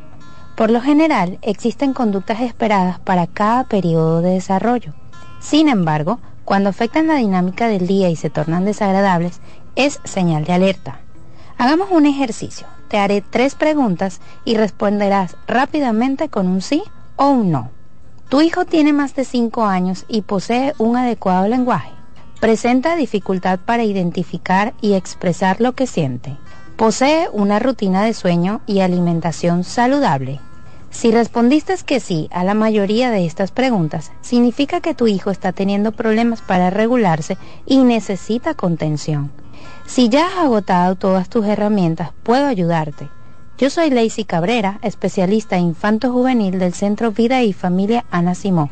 Por lo general, existen conductas esperadas para cada periodo de desarrollo. Sin embargo, cuando afectan la dinámica del día y se tornan desagradables, es señal de alerta. Hagamos un ejercicio. Te haré tres preguntas y responderás rápidamente con un sí o un no. Tu hijo tiene más de 5 años y posee un adecuado lenguaje. Presenta dificultad para identificar y expresar lo que siente. Posee una rutina de sueño y alimentación saludable. Si respondiste que sí a la mayoría de estas preguntas, significa que tu hijo está teniendo problemas para regularse y necesita contención. Si ya has agotado todas tus herramientas, puedo ayudarte. Yo soy Lacey Cabrera, especialista infanto-juvenil del Centro Vida y Familia Ana Simó.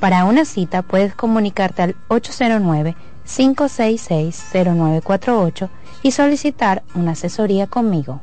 Para una cita puedes comunicarte al 809-566-0948 y solicitar una asesoría conmigo.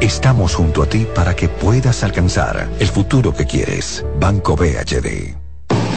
Estamos junto a ti para que puedas alcanzar el futuro que quieres. Banco BHD.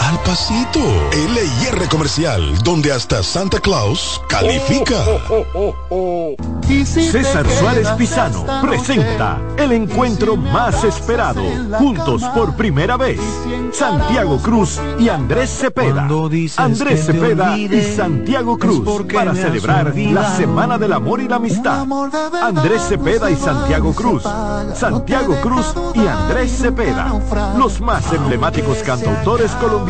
al pasito. LIR Comercial, donde hasta Santa Claus califica. César Suárez Pisano presenta el encuentro más esperado, juntos por primera vez, Santiago Cruz y Andrés Cepeda. Andrés Cepeda y Santiago Cruz para celebrar la Semana del Amor y la Amistad. Andrés Cepeda y Santiago Cruz. Santiago Cruz y Andrés Cepeda, los más emblemáticos cantautores colombianos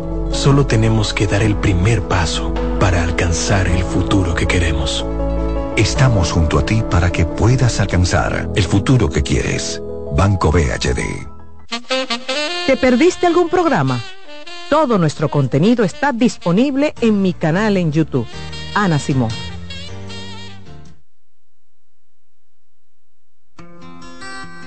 Solo tenemos que dar el primer paso para alcanzar el futuro que queremos. Estamos junto a ti para que puedas alcanzar el futuro que quieres. Banco BHD. ¿Te perdiste algún programa? Todo nuestro contenido está disponible en mi canal en YouTube. Ana Simón.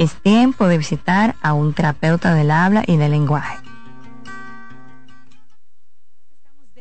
es tiempo de visitar a un terapeuta del habla y del lenguaje.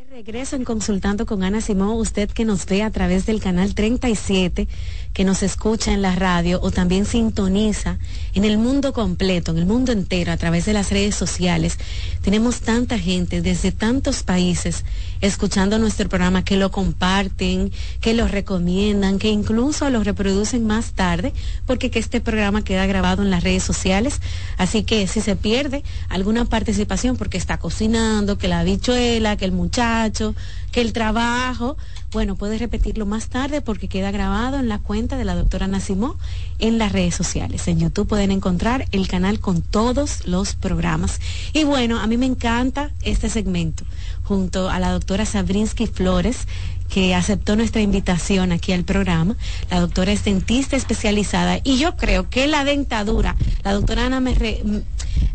regreso en Consultando con Ana Simón, usted que nos ve a través del canal 37, que nos escucha en la radio o también sintoniza en el mundo completo, en el mundo entero, a través de las redes sociales. Tenemos tanta gente desde tantos países escuchando nuestro programa que lo comparten, que lo recomiendan, que incluso lo reproducen más tarde, porque que este programa queda grabado en las redes sociales. Así que si se pierde alguna participación porque está cocinando, que la bichuela, que el muchacho, que el trabajo, bueno, puede repetirlo más tarde porque queda grabado en la cuenta de la doctora Nacimó en las redes sociales. En YouTube pueden encontrar el canal con todos los programas. Y bueno, a mí me encanta este segmento junto a la doctora Sabrinsky Flores que aceptó nuestra invitación aquí al programa. La doctora es dentista especializada y yo creo que la dentadura, la doctora Ana me,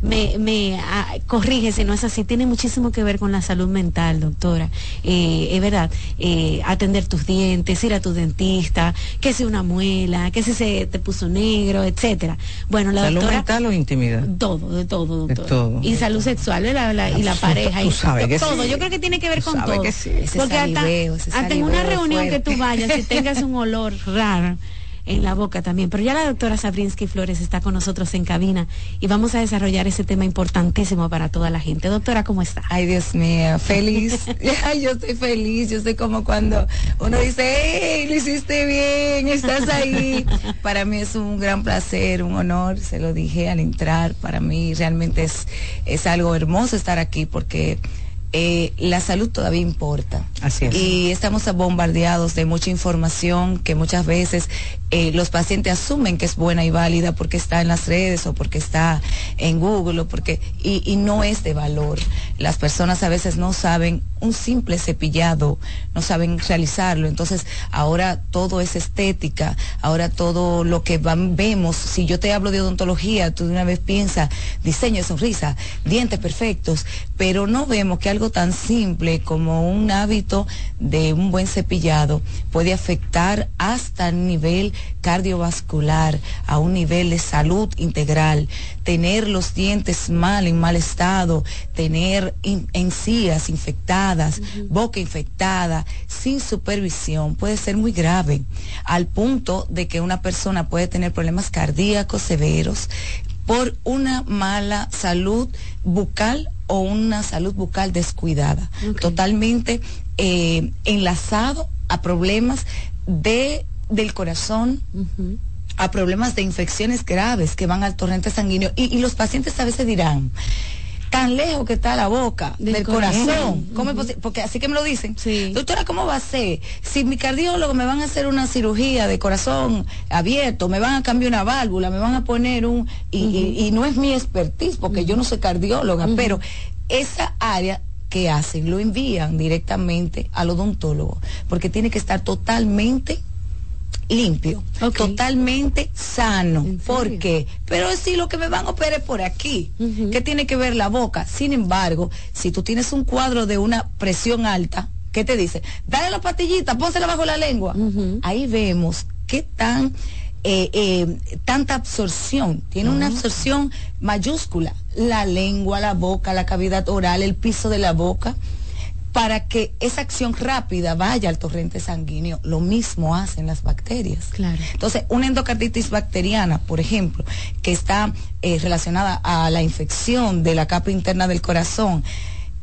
me, me ah, corrige si no es así, tiene muchísimo que ver con la salud mental, doctora. Eh, es verdad, eh, atender tus dientes, ir a tu dentista, que si una muela, que si se te puso negro, etcétera. Bueno, la ¿Salud doctora... mental o intimidad? Todo, de todo, doctora. De todo. Y salud sexual la, la, y la pareja. Tú y sabes que todo. sí. Yo creo que tiene que ver Tú con todo. que sí. Porque hasta, saliveo, ese hasta en una reunión fuerte. que tú vayas y tengas un olor raro, en la boca también. Pero ya la doctora Sabrinsky Flores está con nosotros en cabina y vamos a desarrollar ese tema importantísimo para toda la gente. Doctora, ¿cómo está? Ay, Dios mío, feliz. Ay, yo estoy feliz. Yo estoy como cuando uno dice, hey, lo hiciste bien, estás ahí. para mí es un gran placer, un honor, se lo dije al entrar. Para mí realmente es, es algo hermoso estar aquí porque eh, la salud todavía importa. Así es. Y estamos bombardeados de mucha información que muchas veces eh, los pacientes asumen que es buena y válida porque está en las redes o porque está en Google o porque y, y no es de valor. Las personas a veces no saben un simple cepillado, no saben realizarlo. Entonces ahora todo es estética, ahora todo lo que van- vemos, si yo te hablo de odontología, tú de una vez piensas diseño de sonrisa, dientes perfectos, pero no vemos que algo tan simple como un hábito de un buen cepillado puede afectar hasta el nivel cardiovascular, a un nivel de salud integral, tener los dientes mal, en mal estado, tener in- encías infectadas, boca infectada, sin supervisión, puede ser muy grave, al punto de que una persona puede tener problemas cardíacos severos por una mala salud bucal o una salud bucal descuidada, totalmente eh, enlazado a problemas de del corazón, a problemas de infecciones graves que van al torrente sanguíneo. Y, y los pacientes a veces dirán tan lejos que está la boca del, corazón. corazón, ¿cómo es posible? Porque así que me lo dicen. Doctora, ¿cómo va a ser? Si mi cardiólogo me van a hacer una cirugía de corazón abierto, me van a cambiar una válvula, me van a poner un... Y, y- y no es mi expertise, porque yo no soy cardióloga, pero esa área que hacen lo envían directamente al odontólogo, porque tiene que estar totalmente limpio, totalmente sano. ¿Por qué? Pero si lo que me van a operar es por aquí, ¿qué tiene que ver la boca? Sin embargo, si tú tienes un cuadro de una presión alta, ¿qué te dice? Dale la pastillita, pónsela bajo la lengua. Ahí vemos qué tan eh, eh, tanta absorción, tiene una absorción mayúscula, la lengua, la boca, la cavidad oral, el piso de la boca para que esa acción rápida vaya al torrente sanguíneo. Lo mismo hacen las bacterias. Claro. Entonces, una endocarditis bacteriana, por ejemplo, que está eh, relacionada a la infección de la capa interna del corazón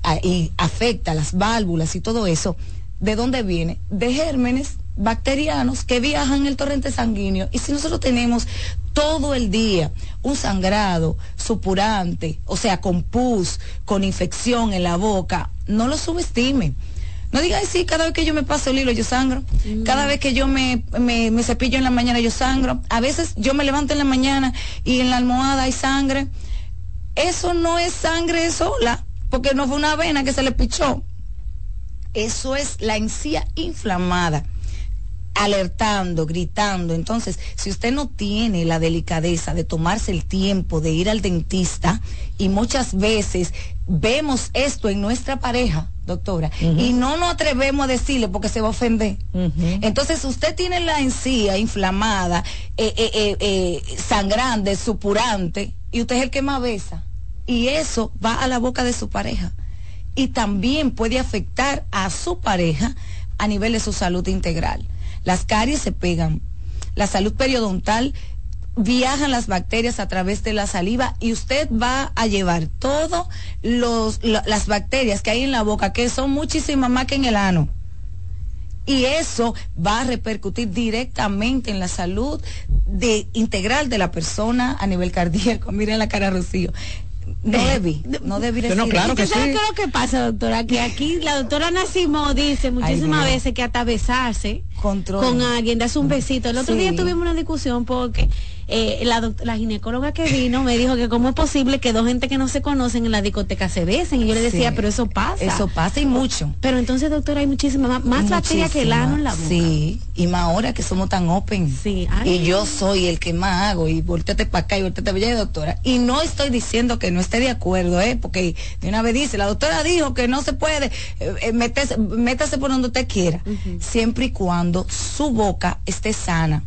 a- y afecta las válvulas y todo eso, ¿de dónde viene? De gérmenes bacterianos que viajan en el torrente sanguíneo. Y si nosotros tenemos todo el día un sangrado supurante, o sea, con pus, con infección en la boca, no lo subestime. No diga, "Ay, sí, cada vez que yo me paso el hilo yo sangro, cada vez que yo me, me, me cepillo en la mañana yo sangro, a veces yo me levanto en la mañana y en la almohada hay sangre. Eso no es sangre sola, porque no fue una vena que se le pichó. Eso es la encía inflamada alertando, gritando. Entonces, si usted no tiene la delicadeza de tomarse el tiempo de ir al dentista, y muchas veces vemos esto en nuestra pareja, doctora, y no nos atrevemos a decirle porque se va a ofender. Entonces, usted tiene la encía inflamada, eh, eh, eh, sangrante, supurante, y usted es el que más besa. Y eso va a la boca de su pareja. Y también puede afectar a su pareja a nivel de su salud integral. Las caries se pegan. La salud periodontal viajan las bacterias a través de la saliva y usted va a llevar todas las bacterias que hay en la boca, que son muchísimas más que en el ano. Y eso va a repercutir directamente en la salud de, integral de la persona a nivel cardíaco. Miren la cara, Rocío. No debí, no debí decir eso. ¿Usted sabe qué es lo que pasa, doctora? Que aquí la doctora Nacimo dice muchísimas veces que hasta besarse Control. con alguien, darse un besito. El otro Sí. día tuvimos una discusión porque eh, la, la ginecóloga que vino me dijo que cómo es posible que dos gente que no se conocen en la discoteca se besen. Y yo le decía, Sí. pero eso pasa. Eso pasa y mucho. Pero entonces, doctora, hay muchísimas más, más bacterias que el ano en la boca. Sí, y más ahora que somos tan open. Sí, ay. y yo soy el que más hago, y volteate para acá y volteate para allá, doctora. Y no estoy diciendo que no esté de acuerdo, ¿eh? Porque de una vez dice, la doctora dijo que no se puede, eh, eh, métase por donde usted quiera, siempre y cuando su boca esté sana.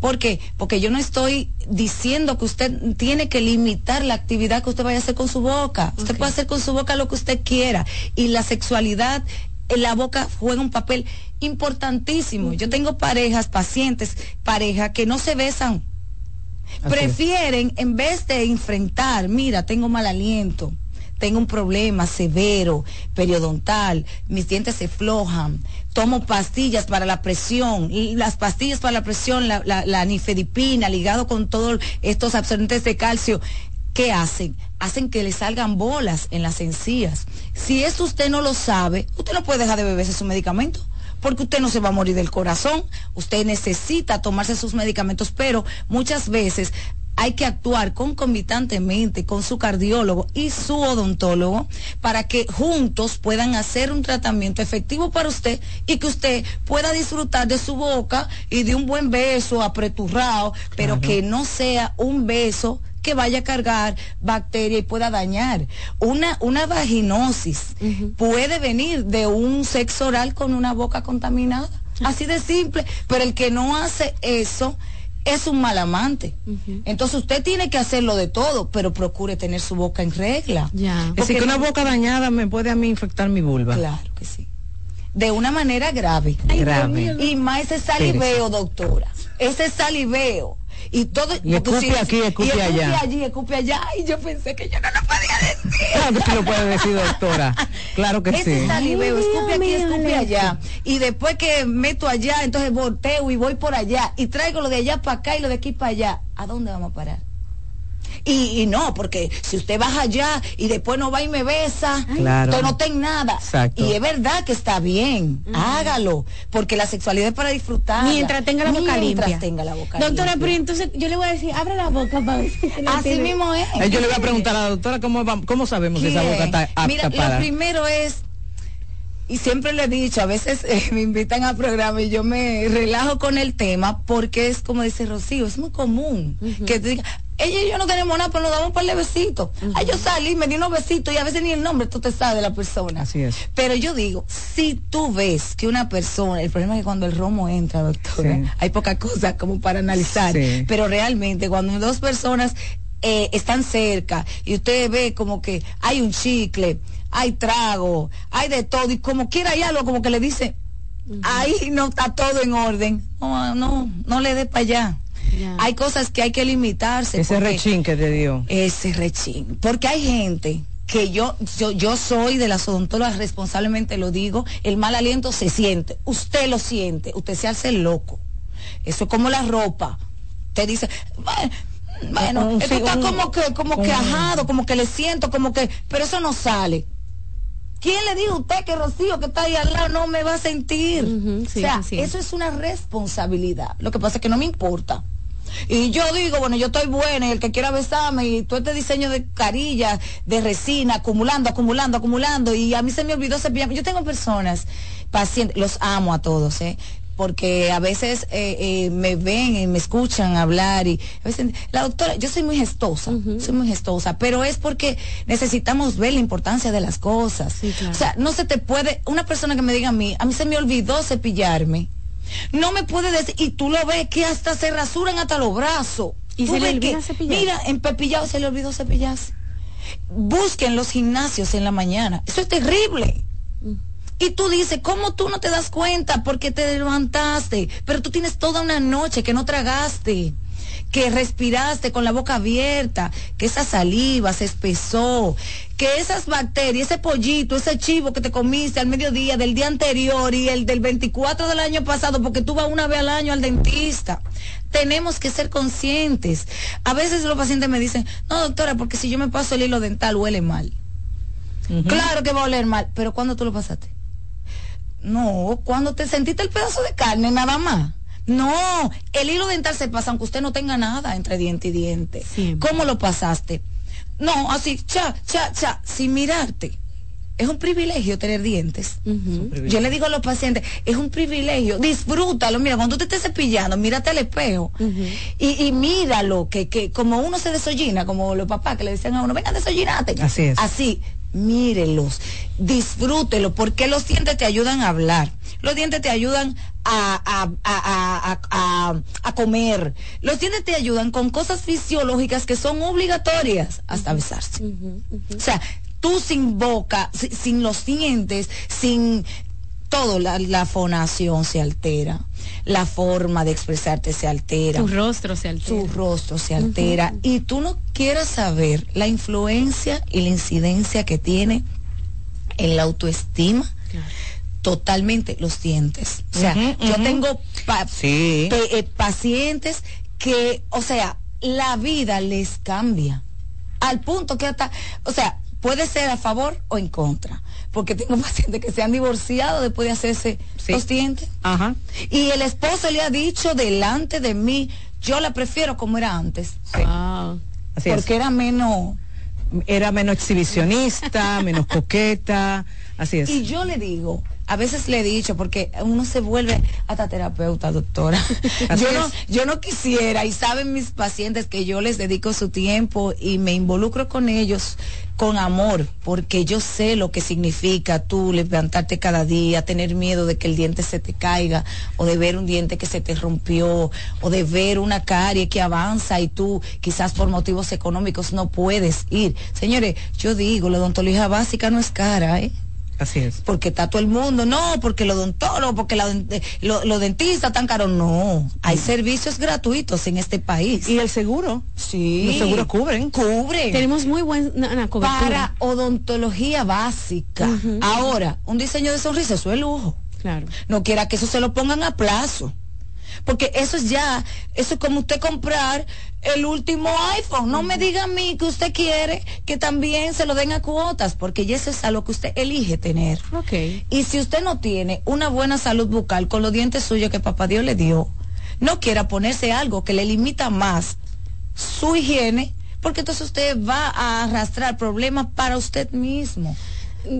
¿Por qué? Porque yo no estoy diciendo que usted tiene que limitar la actividad que usted vaya a hacer con su boca. Usted puede hacer con su boca lo que usted quiera. Y la sexualidad en la boca juega un papel importantísimo. Yo tengo parejas, pacientes, parejas que no se besan. Prefieren, en vez de enfrentar, mira, tengo mal aliento, tengo un problema severo, periodontal, mis dientes se flojan, tomo pastillas para la presión, y las pastillas para la presión, la, la, nifedipina, ligado con todos estos absorbentes de calcio, ¿qué hacen? Hacen que le salgan bolas en las encías. Si eso usted no lo sabe, usted no puede dejar de beberse su medicamento porque usted no se va a morir del corazón, usted necesita tomarse sus medicamentos, pero muchas veces hay que actuar concomitantemente con su cardiólogo y su odontólogo para que juntos puedan hacer un tratamiento efectivo para usted y que usted pueda disfrutar de su boca y de un buen beso apreturrado, pero que no sea un beso que vaya a cargar bacteria y pueda dañar. Una, una vaginosis puede venir de un sexo oral con una boca contaminada. Así de simple. Pero el que no hace eso es un mal amante. Entonces usted tiene que hacerlo de todo, pero procure tener su boca en regla. Es decir, que una boca dañada me puede a mí infectar mi vulva. Claro que sí. De una manera grave. Grave. Y más ese saliveo, doctora. Ese saliveo. Y todo. Y escupe aquí, escupe y allá. allí, escupe allá. Y yo pensé que yo no lo podía decir. Claro que sí lo puede decir, doctora. Claro que Ese sí. saliveo, escupe aquí, escupe allá. Y después que meto allá, entonces volteo y voy por allá. Y traigo lo de allá para acá y lo de aquí para allá. ¿A dónde vamos a parar? Y, y no, porque si usted baja allá y después no va y me besa, Claro. usted no ten nada. Exacto. Y es verdad que está bien, hágalo, porque la sexualidad es para disfrutar. Mientras tenga la boca limpia. tenga la boca Doctora, limpia. pero entonces yo le voy a decir, abre la boca para ver si tiene- Así tiene- mismo es. Eh, Yo le voy a preguntar a la doctora cómo, va- cómo sabemos si esa boca está apta Mira, para. lo primero es, y siempre le he dicho, a veces eh, me invitan a programa y yo me relajo con el tema porque es como dice Rocío, es muy común que te diga, ella y yo no tenemos nada, pero nos damos un par de besitos. Ay, yo salí, me di unos besitos y a veces ni el nombre tú te sabes de la persona. Así es. Pero yo digo, si tú ves que una persona, el problema es que cuando el romo entra, doctora, Sí. hay poca cosa como para analizar, Sí. pero realmente cuando dos personas eh, están cerca y usted ve como que hay un chicle, hay trago, hay de todo y como quiera hay algo como que le dice, ahí no está todo en orden, no, no, no le dé para allá. Hay cosas que hay que limitarse. Ese porque- rechín que te dio. ese rechín. Porque hay gente que yo, yo, yo soy de las odontólogas, responsablemente lo digo, el mal aliento se siente, usted lo siente, usted se hace loco. Eso es como la ropa. Te dice, "Bueno, Un- esto sí, está un- como que, como que ajado, como que le siento, como que, pero eso no sale. ¿Quién le dijo a usted que Rocío que está ahí al lado no me va a sentir? sí, o sea, sí. eso es una responsabilidad. Lo que pasa es que no me importa. Y yo digo, bueno, yo estoy buena y el que quiera besarme y todo este diseño de carillas, de resina, acumulando, acumulando, acumulando y a mí se me olvidó cepillarme. Yo tengo personas, pacientes, los amo a todos, ¿eh? Porque a veces eh, eh, me ven y me escuchan hablar y a veces, la doctora, yo soy muy gestosa, soy muy gestosa, pero es porque necesitamos ver la importancia de las cosas. O sea, no se te puede, una persona que me diga a mí, a mí se me olvidó cepillarme. No me puede decir, y tú lo ves que hasta se rasuran hasta los brazos. ¿Y se le olvida que-? Mira, en Pepillado se le olvidó cepillarse. Busquen los gimnasios en la mañana. Eso es terrible. Y tú dices, ¿cómo tú no te das cuenta? Porque te levantaste, pero tú tienes toda una noche que no tragaste, que respiraste con la boca abierta, que esa saliva se espesó, que esas bacterias, ese pollito, ese chivo que te comiste al mediodía del día anterior y el del 24 del año pasado, porque tú vas una vez al año al dentista. Tenemos que ser conscientes. A veces los pacientes me dicen, no doctora, porque si yo me paso el hilo dental huele mal. Claro que va a oler mal, pero ¿cuándo tú lo pasaste? No, cuando te sentiste el pedazo de carne nada más. No, el hilo dental se pasa aunque usted no tenga nada entre diente y diente. ¿Cómo lo pasaste? No, así, cha, cha, cha, sin mirarte. Es un privilegio tener dientes. Yo le digo a los pacientes, es un privilegio, disfrútalo. Mira, cuando tú te estés cepillando, mírate al espejo y, y míralo, que, que como uno se desollina, como los papás que le decían a uno, venga, desollinate. Así es. Así, mírelos, disfrútelo, porque los dientes te ayudan a hablar, los dientes te ayudan a, a, a, a, comer, los dientes te ayudan con cosas fisiológicas que son obligatorias hasta besarse. O sea, tú sin boca, si- sin los dientes, sin todo, la, la fonación se altera, la forma de expresarte se altera. Su rostro se altera. Su rostro se altera. Y tú no quieras saber la influencia y la incidencia que tiene en la autoestima. Totalmente los dientes. O sea, yo tengo pa- Sí. pe- eh, pacientes que, o sea, la vida les cambia. Al punto que hasta, o sea, puede ser a favor o en contra. Porque tengo pacientes que se han divorciado después de hacerse los dientes. Ajá. Y el esposo le ha dicho delante de mí, yo la prefiero como era antes. Así es. porque era menos... Era menos exhibicionista, menos coqueta, así es. Y yo le digo, a veces le he dicho, porque uno se vuelve hasta terapeuta, doctora. Así yo, no, es. yo no quisiera, y saben mis pacientes que yo les dedico su tiempo y me involucro con ellos con amor, porque yo sé lo que significa tú levantarte cada día, tener miedo de que el diente se te caiga, o de ver un diente que se te rompió, o de ver una carie que avanza y tú quizás por motivos económicos no puedes ir. Señores, yo digo, la odontología básica no es cara, ¿eh? Así es. porque está todo el mundo, no, porque los odontólogos, porque la dent- lo- los dentistas tan caros, no, hay servicios gratuitos en este país. ¿Y el seguro? Sí. Los seguros cubren. Cubren. Tenemos muy buena cobertura. Para odontología básica. Ahora, un diseño de sonrisa, eso es lujo. Claro. No quiera que eso se lo pongan a plazo. Porque eso es ya, eso es como usted comprar el último iPhone. No me diga a mí que usted quiere que también se lo den a cuotas, porque ya eso es algo que usted elige tener. Ok. Y si usted no tiene una buena salud bucal con los dientes suyos que papá Dios le dio, no quiera ponerse algo que le limita más su higiene, porque entonces usted va a arrastrar problemas para usted mismo.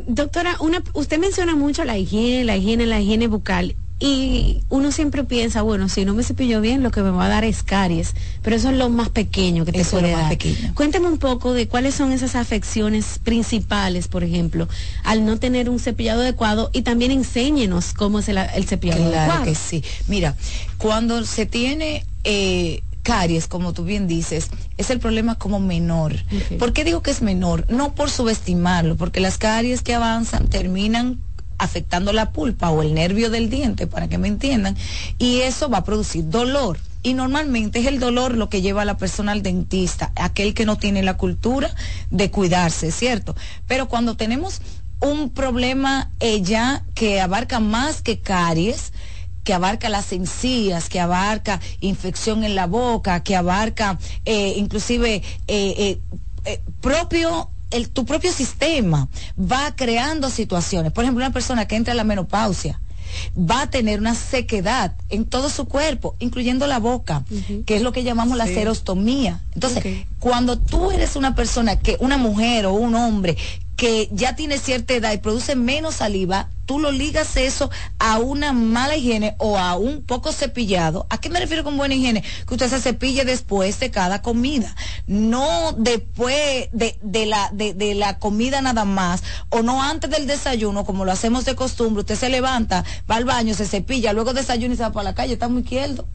Doctora, una, usted menciona mucho la higiene, la higiene, la higiene bucal. Y uno siempre piensa, bueno, si no me cepillo bien, lo que me va a dar es caries. Pero eso es lo más pequeño que te Eso es puede lo más dar. pequeño. Cuéntame un poco de cuáles son esas afecciones principales, por ejemplo, al no tener un cepillado adecuado y también enséñenos cómo es el, el cepillado Claro adecuado. que sí. Mira, cuando se tiene eh, caries, como tú bien dices, es el problema como menor. ¿Por qué digo que es menor? No por subestimarlo, porque las caries que avanzan terminan afectando la pulpa o el nervio del diente, para que me entiendan, y eso va a producir dolor. Y normalmente es el dolor lo que lleva a la persona al dentista, aquel que no tiene la cultura de cuidarse, ¿cierto? Pero cuando tenemos un problema ya que abarca más que caries, que abarca las encías, que abarca infección en la boca, que abarca eh, inclusive eh, eh, eh, propio el, tu propio sistema va creando situaciones. Por ejemplo, una persona que entra a la menopausia va a tener una sequedad en todo su cuerpo, incluyendo la boca, que es lo que llamamos la serostomía. Entonces, cuando tú eres una persona que, una mujer o un hombre que ya tiene cierta edad y produce menos saliva, tú lo ligas eso a una mala higiene o a un poco cepillado. ¿A qué me refiero con buena higiene? Que usted se cepille después de cada comida, no después de, de la, de, de la comida nada más, o no antes del desayuno, como lo hacemos de costumbre. Usted se levanta, va al baño, se cepilla, luego desayuna y se va para la calle, está muy izquierdo.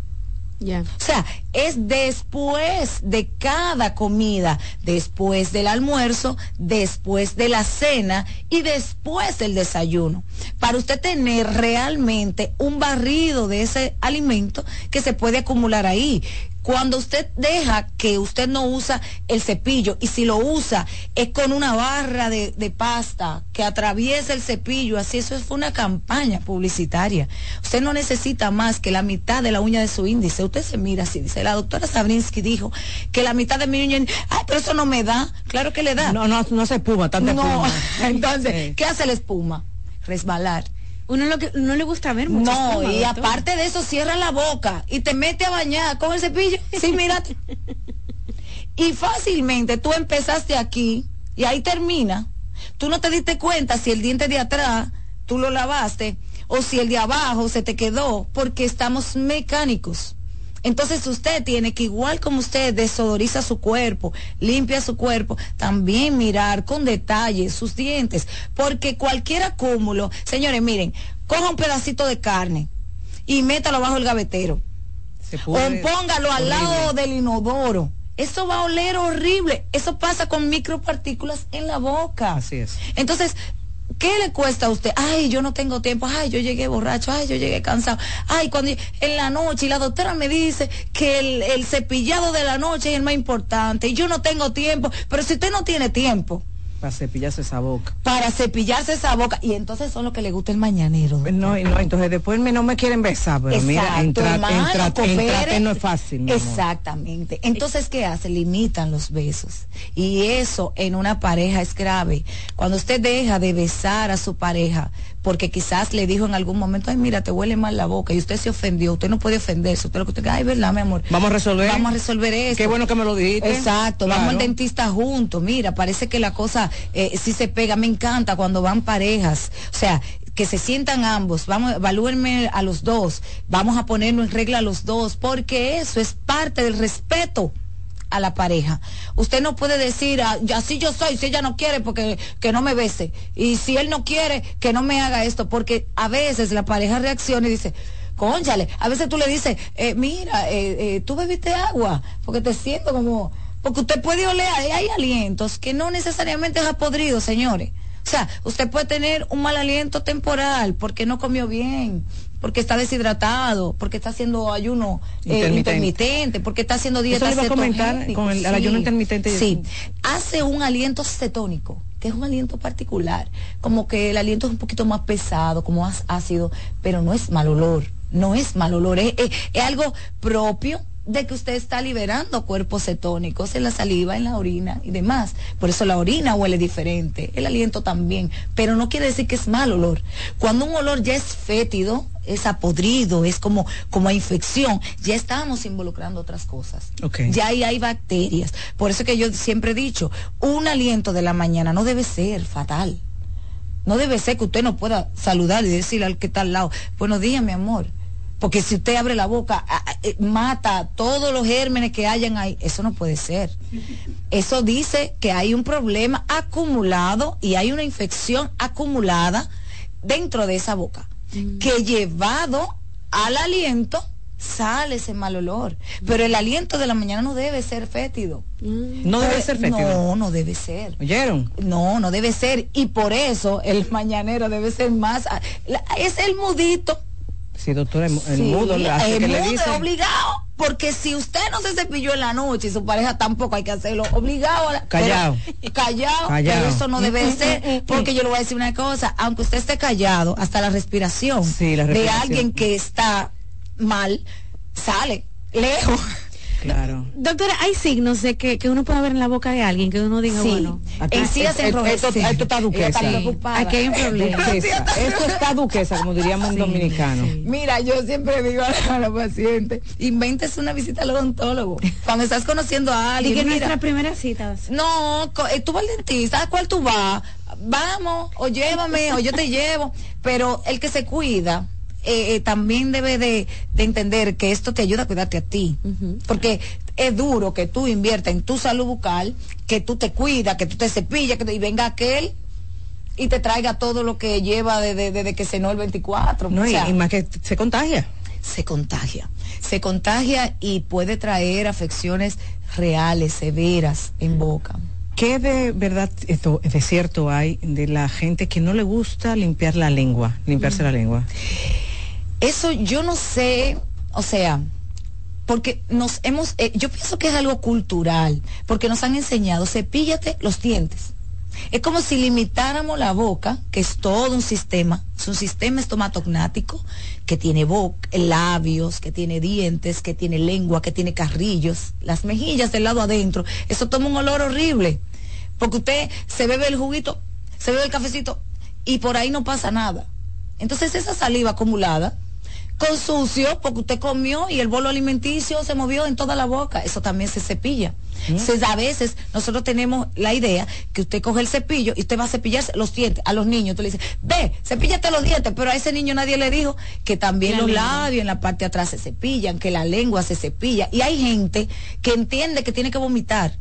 O sea, es después de cada comida, después del almuerzo, después de la cena y después del desayuno. Para usted tener realmente un barrido de ese alimento que se puede acumular ahí. Cuando usted deja que usted no usa el cepillo y si lo usa es con una barra de, de pasta que atraviesa el cepillo, así eso fue una campaña publicitaria. Usted no necesita más que la mitad de la uña de su índice. Usted se mira así, dice, la doctora Sabrinsky dijo que la mitad de mi uña, ay, pero eso no me da. Claro que le da. No, no, no se espuma, tanta No, espuma. entonces, Sí. ¿qué hace la espuma? Resbalar. Uno lo que no le gusta ver mucho. No, y aparte de eso, cierra la boca y te mete a bañar con el cepillo. Sí, mírate. y fácilmente tú empezaste aquí y ahí termina. Tú no te diste cuenta si el diente de atrás tú lo lavaste o si el de abajo se te quedó porque estamos mecánicos. Entonces usted tiene que, igual como usted desodoriza su cuerpo, limpia su cuerpo, también mirar con detalle sus dientes, porque cualquier acúmulo, señores, miren, coja un pedacito de carne y métalo bajo el gavetero Se o pudre póngalo al lado del inodoro. Eso va a oler horrible. Eso pasa con micropartículas en la boca. Así es. Entonces, ¿Qué le cuesta a usted? Ay, yo no tengo tiempo. Ay, yo llegué borracho. Ay, yo llegué cansado. Ay, cuando en la noche y la doctora me dice que el, cepillado de la noche es el más importante y yo no tengo tiempo. Pero si usted no tiene tiempo, Para cepillarse esa boca. para cepillarse esa boca y entonces son lo que le gusta el mañanero. No, y no, entonces después no me quieren besar, pero mira, Exacto, entrar, coopere. entrate no es fácil. Exactamente. Entonces, ¿qué hace? Limitan los besos. Y eso en una pareja es grave. Cuando usted deja de besar a su pareja, porque quizás le dijo en algún momento, ay, mira, te huele mal la boca, y usted se ofendió, usted no puede ofenderse, usted lo que usted, ay, verdad, mi amor. Vamos a resolver. Vamos a resolver eso. Qué bueno que me lo dijiste. Exacto, vamos al dentista juntos. Mira, parece que la cosa eh, sí se pega. Me encanta cuando van parejas. O sea, que se sientan ambos. Vamos, evalúenme a los dos. Vamos a ponernos en regla a los dos, porque eso es parte del respeto a la pareja. Usted no puede decir, "Ah, así yo soy, si ella no quiere, porque que no me bese. Y si él no quiere, que no me haga esto, porque a veces la pareja reacciona y dice, Cónchale, a veces tú le dices, eh, mira, eh, eh, tú bebiste agua, porque te siento como, porque usted puede oler, hay, alientos que no necesariamente es a podrido, señores. O sea, usted puede tener un mal aliento temporal porque no comió bien, porque está deshidratado, porque está haciendo ayuno eh, Intermitente. intermitente. porque está haciendo dieta Eso le iba a comentar con el- el ayuno intermitente Sí, hace un aliento cetónico, que es un aliento particular, como que el aliento es un poquito más pesado, como más ácido, pero no es mal olor, no es mal olor, es, es- es algo propio de que usted está liberando cuerpos cetónicos en la saliva, en la orina y demás. Por eso la orina huele diferente, el aliento también, pero no quiere decir que es mal olor. Cuando un olor ya es fétido, es apodrido, es como, como a infección, ya estamos involucrando otras cosas. Ya ahí hay bacterias. Por eso que yo siempre he dicho, un aliento de la mañana no debe ser fatal. No debe ser que usted no pueda saludar y decirle al que está al lado, buenos días, mi amor. Porque si usted abre la boca, eh, mata todos los gérmenes que hayan ahí. Eso no puede ser. Eso dice que hay un problema acumulado y hay una infección acumulada dentro de esa boca. Que llevado al aliento sale ese mal olor. Pero el aliento de la mañana no debe ser fétido. No debe ser fétido. No, no debe ser. ¿Oyeron? No, no debe ser. Y por eso el mañanero debe ser más. Es el mudito. Sí, doctora, el, Sí, mudo le hace el que le mudo dice. es obligado. Porque si usted no se cepilló en la noche y su pareja tampoco hay que hacerlo obligado. a la- Callao. pero- callado. Callao. Pero eso no debe ser. Porque yo le voy a decir una cosa. Aunque usted esté callado, hasta la respiración, Sí, la de alguien que está mal sale lejos. Claro. Doctora, hay signos de que, que uno puede ver en la boca de alguien que uno diga, Sí. bueno, Encías Esto- enrojecidas. esto- esto está duquesa. está preocupada. aquí hay un problema. Duquesa. Esto está duquesa, como diríamos un dominicano. Mira, yo siempre digo a los pacientes, inventes una visita al odontólogo. Cuando estás conociendo a Y alguien, que mira, nuestra primera cita. no, eh, tú vas al dentista, ¿a cuál tú vas? Vamos, o llévame, o yo te llevo. Pero el que se cuida, eh, eh, también debe de, de entender que esto te ayuda a cuidarte a ti. Porque es duro que tú inviertas en tu salud bucal, que tú te cuidas, que tú te cepillas, que te- y venga aquel y te traiga todo lo que lleva desde de, de que cenó el 24. No, O y, sea, y más que se contagia. se contagia. Se contagia y puede traer afecciones reales, severas en boca. ¿Qué de verdad, esto, de cierto hay de la gente que no le gusta limpiar la lengua, limpiarse la lengua? Eso yo no sé, o sea, porque nos hemos, eh, yo pienso que es algo cultural, porque nos han enseñado, cepíllate los dientes. Es como si limitáramos la boca, que es todo un sistema, es un sistema estomatognático que tiene boca, labios, que tiene dientes, que tiene lengua, que tiene carrillos, las mejillas del lado adentro. Eso toma un olor horrible, porque usted se bebe el juguito, se bebe el cafecito y por ahí no pasa nada. Entonces esa saliva acumulada con sucio porque usted comió y el bolo alimenticio se movió en toda la boca. Eso también se cepilla. Entonces, a veces nosotros tenemos la idea que usted coge el cepillo y usted va a cepillarse los dientes a los niños. Tú le dices, ve, cepíllate los dientes, pero a ese niño nadie le dijo que también La los lengua. labios en la parte de atrás se cepillan, que la lengua se cepilla. Y hay gente que entiende que tiene que vomitar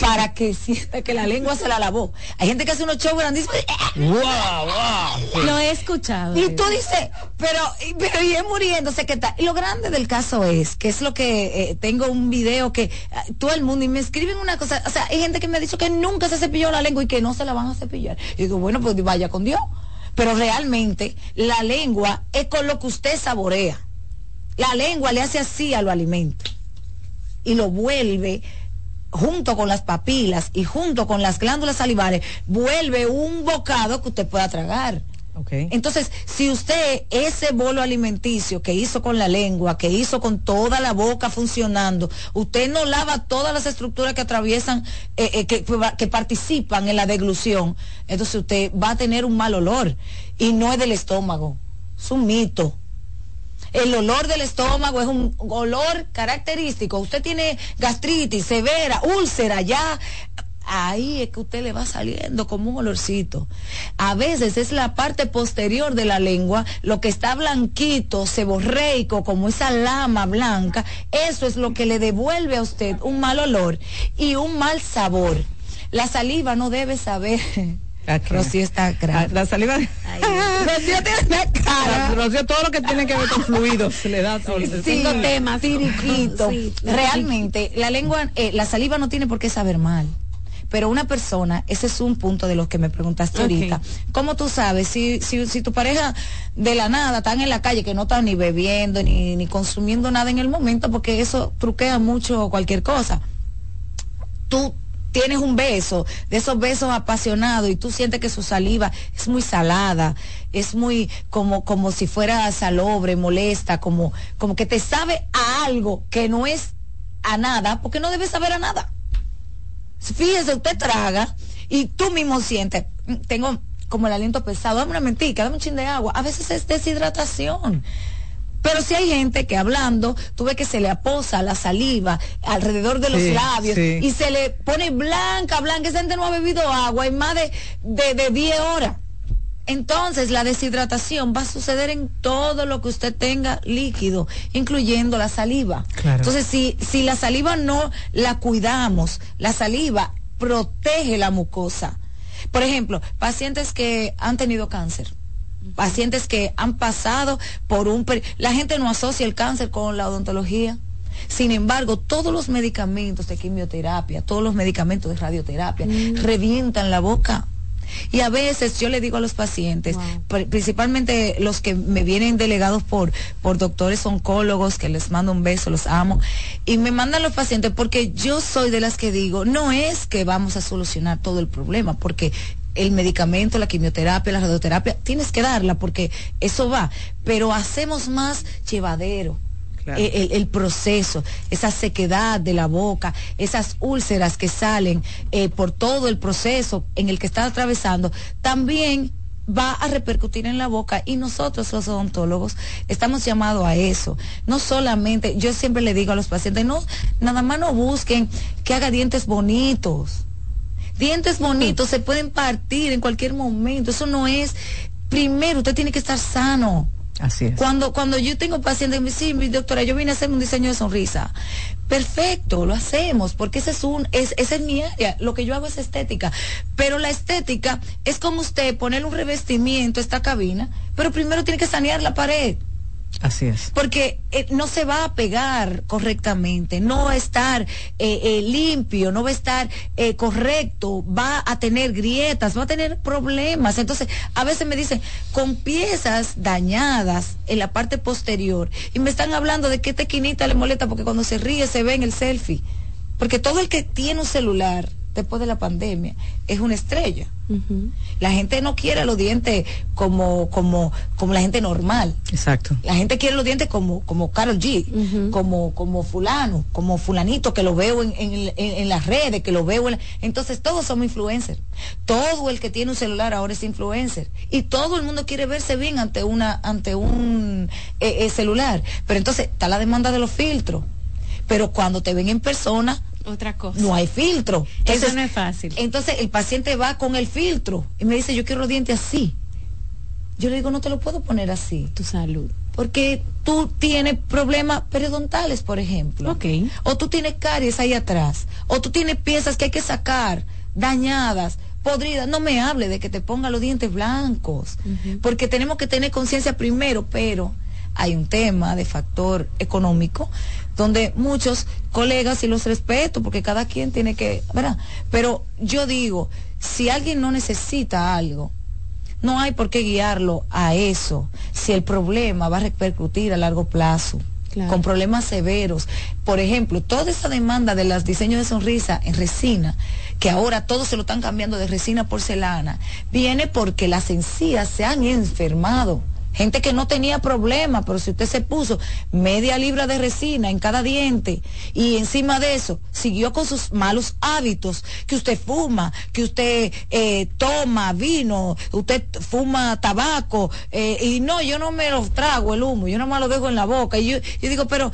para que sienta que la lengua se la lavó. Hay gente que hace unos shows grandísimos. Wow, wow. Lo he escuchado. Y tú dices, pero, y- pero y es muriéndose, ¿qué tal? Y lo grande del caso es, que es lo que eh, tengo un video que todo el mundo, y me escriben una cosa, o sea, hay gente que me ha dicho que nunca se cepilló la lengua y que no se la van a cepillar. Y digo, bueno, pues vaya con Dios. Pero realmente, la lengua es con lo que usted saborea. La lengua le hace así a los alimentos y lo vuelve junto con las papilas y junto con las glándulas salivares, vuelve un bocado que usted pueda tragar. Entonces, si usted ese bolo alimenticio que hizo con la lengua, que hizo con toda la boca funcionando, usted no lava todas las estructuras que atraviesan, eh, eh, que, que participan en la deglución, entonces usted va a tener un mal olor y no es del estómago, es un mito. El olor del estómago es un olor característico. Usted tiene gastritis severa, úlcera, ya. Ahí es que usted le va saliendo como un olorcito. A veces es la parte posterior de la lengua, lo que está blanquito, seborreico, como esa lama blanca, eso es lo que le devuelve a usted un mal olor y un mal sabor. La saliva no debe saber. Rocío está grave. La saliva. Rocío tiene una cara. Rocío, todo lo que tiene que ver con fluidos le da. Cinco temas, Siriquito. Realmente, la lengua, eh, la saliva no tiene por qué saber mal. Pero una persona, ese es un punto de los que me preguntaste ahorita. ¿Cómo tú sabes si, si, si tu pareja de la nada están en la calle que no están ni bebiendo ni, ni consumiendo nada en el momento? Porque eso truquea mucho cualquier cosa. Tú tienes un beso, de esos besos apasionados y tú sientes que su saliva es muy salada, es muy como como si fuera salobre, molesta, como como que te sabe a algo que no es a nada, porque no debe saber a nada. Fíjese, usted traga y tú mismo sientes, "Mm, tengo como el aliento pesado, dame una mentica, dame un chin de agua. A veces es deshidratación. Pero si hay gente que hablando, tú ves que se le aposa la saliva alrededor de los labios sí. y se le pone blanca, blanca. Esa gente no ha bebido agua en más de, de, de 10 horas. Entonces la deshidratación va a suceder en todo lo que usted tenga líquido, incluyendo la saliva. Claro. Entonces si, si la saliva no la cuidamos, la saliva protege la mucosa. Por ejemplo, pacientes que han tenido cáncer pacientes que han pasado por un... La gente no asocia el cáncer con la odontología. Sin embargo, todos los medicamentos de quimioterapia, todos los medicamentos de radioterapia, revientan la boca. Y a veces yo le digo a los pacientes, pri- principalmente los que me vienen delegados por, por doctores oncólogos, que les mando un beso, los amo, y me mandan los pacientes porque yo soy de las que digo, no es que vamos a solucionar todo el problema, porque el medicamento, la quimioterapia, la radioterapia, tienes que darla porque eso va, pero hacemos más llevadero. Claro. eh, El, el proceso, esa sequedad de la boca, esas úlceras que salen eh, por todo el proceso en el que está atravesando, también va a repercutir en la boca y nosotros los odontólogos estamos llamados a eso. No solamente, yo siempre le digo a los pacientes, no, nada más no busquen que haga dientes bonitos. Dientes bonitos se pueden partir en cualquier momento. Eso no es. Primero, usted tiene que estar sano. Así es. Cuando, cuando yo tengo pacientes me dicen, sí, mi doctora, yo vine a hacerme un diseño de sonrisa. Perfecto, lo hacemos, porque ese es un, es, esa es mi área. Lo que yo hago es estética. Pero la estética es como usted poner un revestimiento a esta cabina, pero primero tiene que sanear la pared Así es. porque eh, no se va a pegar correctamente, no va a estar eh, eh, limpio, no va a estar correcto, va a tener grietas, va a tener problemas. Entonces, a veces me dicen, con piezas dañadas en la parte posterior, y me están hablando de que esta esquinita le molesta porque cuando se ríe se ve en el selfie. Porque todo el que tiene un celular después de la pandemia es una estrella. La gente no quiere los dientes como, como, como la gente normal. Exacto. La gente quiere los dientes como, como Carol G, como, como fulano, como fulanito que lo veo en, en, en- en las redes, que lo veo en la- Entonces todos somos influencers. Todo el que tiene un celular ahora es influencer. Y todo el mundo quiere verse bien ante una, ante un eh, eh, celular. Pero entonces está la demanda de los filtros. Pero cuando te ven en persona, Otra cosa. no hay filtro. Eso no es fácil. Entonces el paciente va con el filtro y me dice, yo quiero los dientes así. Yo le digo, no te lo puedo poner así. Tu salud. porque tú tienes problemas periodontales, por ejemplo. O tú tienes caries ahí atrás. O tú tienes piezas que hay que sacar, dañadas podridas. No me hable de que te ponga los dientes blancos, porque tenemos que tener conciencia primero, pero hay un tema de factor económico donde muchos colegas, y los respeto, porque cada quien tiene que, ¿verdad? Pero yo digo, si alguien no necesita algo, no hay por qué guiarlo a eso, si el problema va a repercutir a largo plazo. con problemas severos. Por ejemplo, toda esa demanda de los diseños de sonrisa en resina, que ahora todos se lo están cambiando de resina a porcelana, viene porque las encías se han enfermado Gente que no tenía problema, pero si usted se puso media libra de resina en cada diente y encima de eso siguió con sus malos hábitos, que usted fuma, que usted eh, toma vino, usted fuma tabaco, eh, y no, yo no me lo trago el humo, yo no me lo dejo en la boca. Y yo, yo digo, pero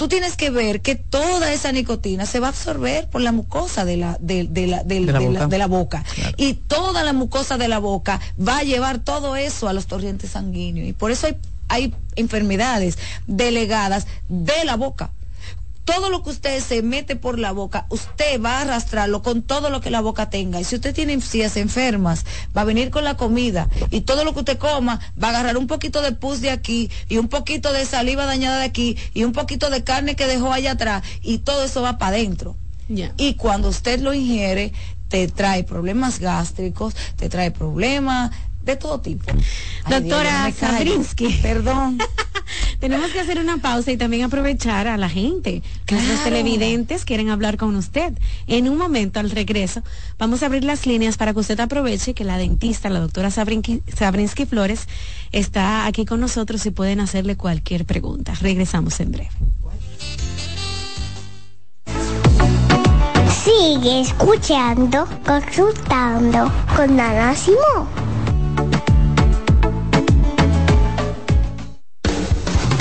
tú tienes que ver que toda esa nicotina se va a absorber por la mucosa de la, de, la, de la, boca. Y toda la mucosa de la boca va a llevar todo eso a los torrentes sanguíneos. Y por eso hay, hay enfermedades delegadas de la boca todo lo que usted se mete por la boca, usted va a arrastrarlo con todo lo que la boca tenga. Y si usted tiene encías enfermas, va a venir con la comida y todo lo que usted coma va a agarrar un poquito de pus de aquí y un poquito de saliva dañada de aquí y un poquito de carne que dejó allá atrás y todo eso va para adentro. Y cuando usted lo ingiere, te trae problemas gástricos, te trae problemas de todo tipo. Doctora Sabrinsky. Perdón. Tenemos que hacer una pausa y también aprovechar a la gente. Los televidentes quieren hablar con usted. En un momento, al regreso, vamos a abrir las líneas para que usted aproveche que la dentista, la doctora Sabrinsky, Flores, está aquí con nosotros y pueden hacerle cualquier pregunta. Regresamos en breve. Sigue escuchando, consultando con Ana Simón.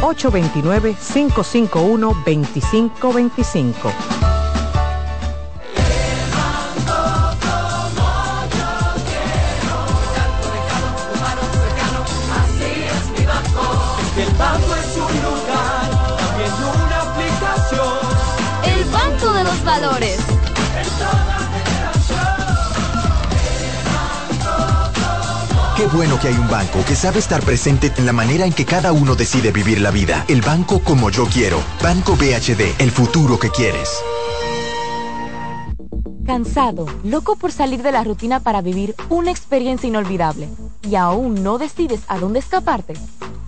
829-551-2525. Bueno que hay un banco que sabe estar presente en la manera en que cada uno decide vivir la vida. El banco como yo quiero. Banco BHD, el futuro que quieres. Cansado, loco por salir de la rutina para vivir una experiencia inolvidable y aún no decides a dónde escaparte.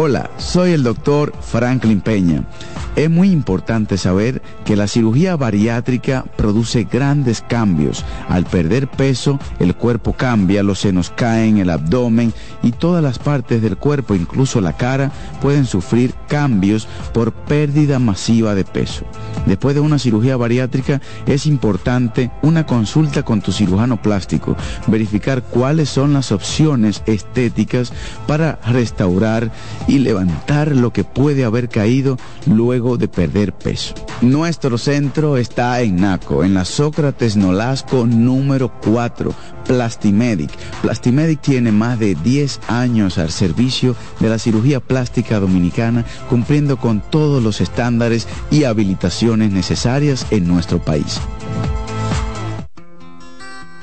Hola, soy el doctor Franklin Peña. Es muy importante saber que la cirugía bariátrica produce grandes cambios. Al perder peso, el cuerpo cambia, los senos caen, el abdomen y todas las partes del cuerpo, incluso la cara, pueden sufrir cambios por pérdida masiva de peso. Después de una cirugía bariátrica es importante una consulta con tu cirujano plástico, verificar cuáles son las opciones estéticas para restaurar y levantar lo que puede haber caído luego de perder peso. Nuestro centro está en Naco, en la Sócrates Nolasco número 4, Plastimedic. Plastimedic tiene más de 10 años al servicio de la cirugía plástica dominicana, cumpliendo con todos los estándares y habilitaciones necesarias en nuestro país.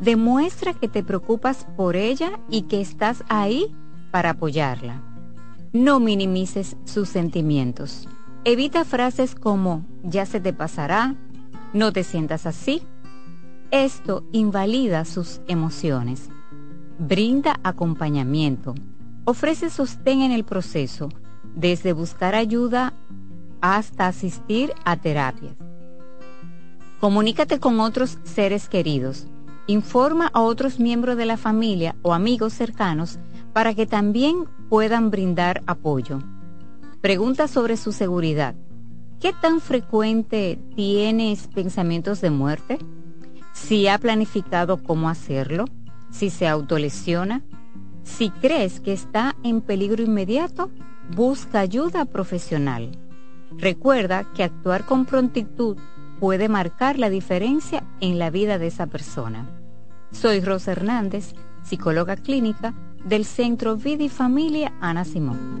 Demuestra que te preocupas por ella y que estás ahí para apoyarla. No minimices sus sentimientos. Evita frases como ya se te pasará, no te sientas así. Esto invalida sus emociones. Brinda acompañamiento. Ofrece sostén en el proceso, desde buscar ayuda hasta asistir a terapias. Comunícate con otros seres queridos. Informa a otros miembros de la familia o amigos cercanos para que también puedan brindar apoyo. Pregunta sobre su seguridad. ¿Qué tan frecuente tienes pensamientos de muerte? Si ha planificado cómo hacerlo, si se autolesiona, si crees que está en peligro inmediato, busca ayuda profesional. Recuerda que actuar con prontitud puede marcar la diferencia en la vida de esa persona. Soy Rosa Hernández, psicóloga clínica del Centro Vida y Familia Ana Simón.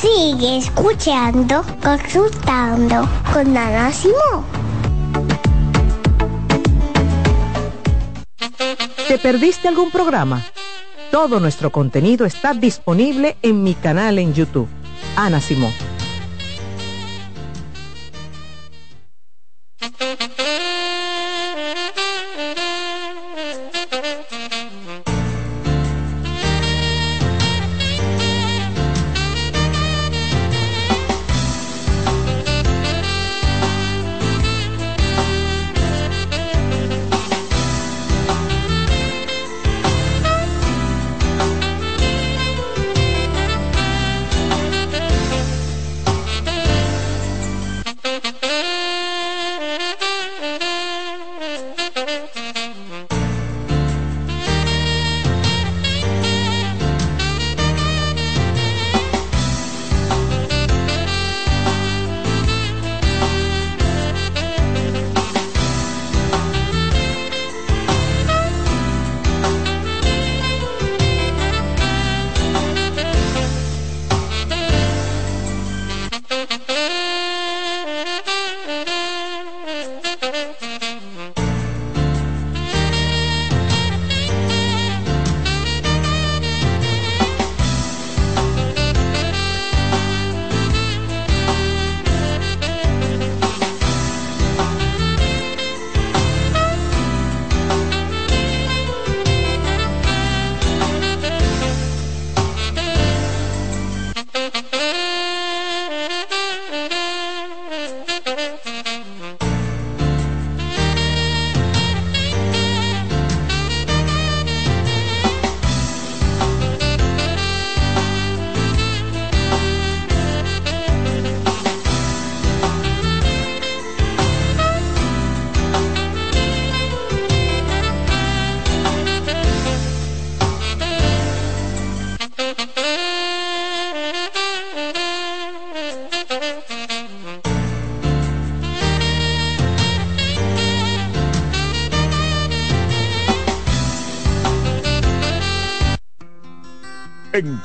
Sigue escuchando, consultando con Ana Simón. ¿Te perdiste algún programa? Todo nuestro contenido está disponible en mi canal en YouTube. Ana Simón.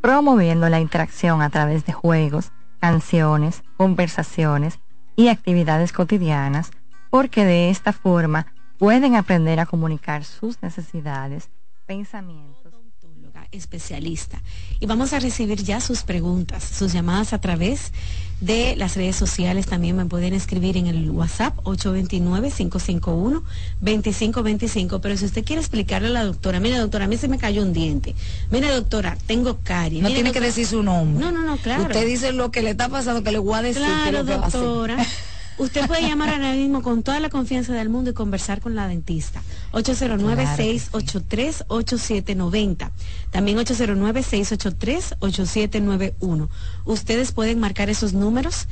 promoviendo la interacción a través de juegos, canciones, conversaciones y actividades cotidianas, porque de esta forma pueden aprender a comunicar sus necesidades, pensamientos especialista. Y vamos a recibir ya sus preguntas, sus llamadas a través las redes sociales. También me pueden escribir en el WhatsApp 829-551-2525. Pero si usted quiere explicarle a la doctora, mire doctora, a mí se me cayó un diente. Mire doctora, tengo caries. No tiene que decir su nombre. No, no, no, claro. Usted dice lo que le está pasando, que le voy a decir. Claro, doctora. Usted puede llamar ahora mismo con toda la confianza del mundo y conversar con la dentista. 809-683-8790. También 809-683-8791. Ustedes pueden marcar esos números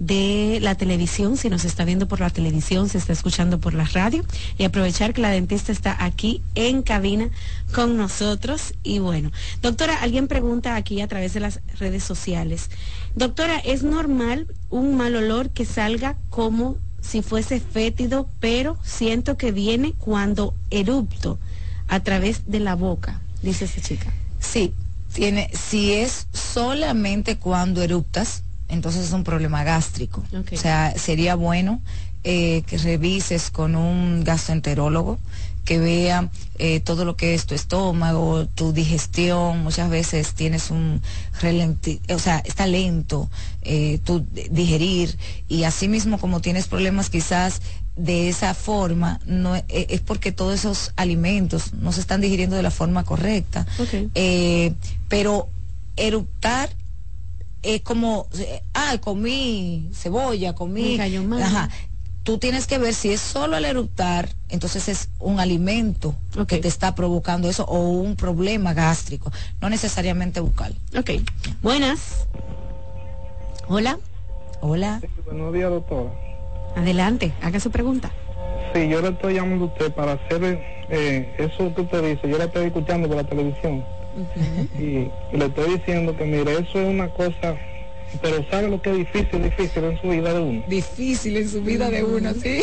de la televisión, si nos está viendo por la televisión, se está escuchando por la radio, y aprovechar que la dentista está aquí en cabina con nosotros. Y bueno, doctora, alguien pregunta aquí a través de las redes sociales, doctora, ¿es normal un mal olor que salga como si fuese fétido, pero siento que viene cuando erupto a través de la boca? Dice esa chica. Sí, tiene, si es solamente cuando eruptas, entonces es un problema gástrico. O sea, sería bueno eh, que revises con un gastroenterólogo que vea eh, todo lo que es tu estómago, tu digestión, muchas veces tienes un relenti o sea, está lento eh, tu digerir y así mismo como tienes problemas quizás de esa forma, no es porque todos esos alimentos no se están digiriendo de la forma correcta. pero eruptar es como, ah, comí cebolla, comí... Ajá. tú tienes que ver si es solo el eructar, entonces es un alimento que te está provocando eso o un problema gástrico, no necesariamente bucal. Ok. Buenas. Hola. Hola. buenos días, doctora. Adelante, haga su pregunta. Sí, yo le estoy llamando a usted para hacer eh, eso que usted dice. Yo la estoy escuchando por la televisión. Y, le estoy diciendo que, mire, eso es una cosa pero sabe lo que es difícil, difícil en su vida de uno. Difícil en su vida de uno, sí.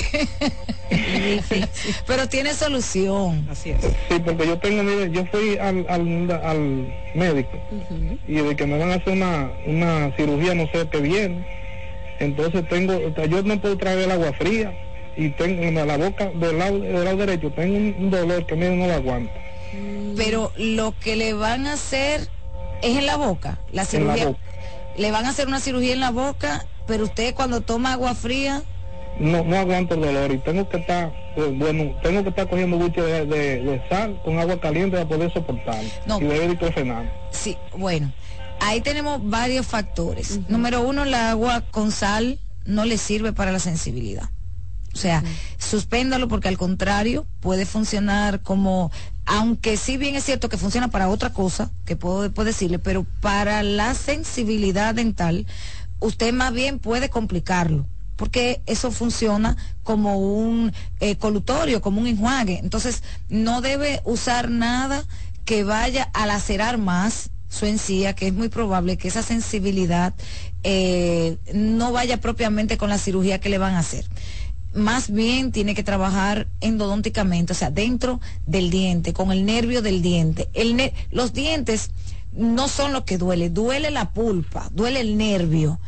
pero tiene solución. Así es. Sí, porque yo tengo, mire, yo fui al, al, médico y de que me van a hacer una, una cirugía, no sé qué viene. Entonces tengo, yo no puedo traer el agua fría y tengo en la boca del lado, del lado derecho, tengo un, dolor que mire no lo aguanta. Pero lo que le van a hacer es en la boca, la cirugía le van a hacer una cirugía en la boca, pero usted cuando toma agua fría... No, no aguanto el dolor y tengo que estar, eh, bueno, tengo que estar cogiendo mucho de, sal con agua caliente para poder soportar. No. Y de diclofenac. Sí, bueno, ahí tenemos varios factores. Número uno, el agua con sal no le sirve para la sensibilidad. O sea, suspéndalo porque al contrario puede funcionar como, aunque sí bien es cierto que funciona para otra cosa, que puedo, decirle, pero para la sensibilidad dental, usted más bien puede complicarlo porque eso funciona como un eh, colutorio, como un enjuague. Entonces, no debe usar nada que vaya a lacerar más su encía, que es muy probable que esa sensibilidad eh, no vaya propiamente con la cirugía que le van a hacer más bien tiene que trabajar endodónticamente, o sea, dentro del diente, con el nervio del diente. Los dientes no son lo que duele, duele la pulpa, duele el nervio.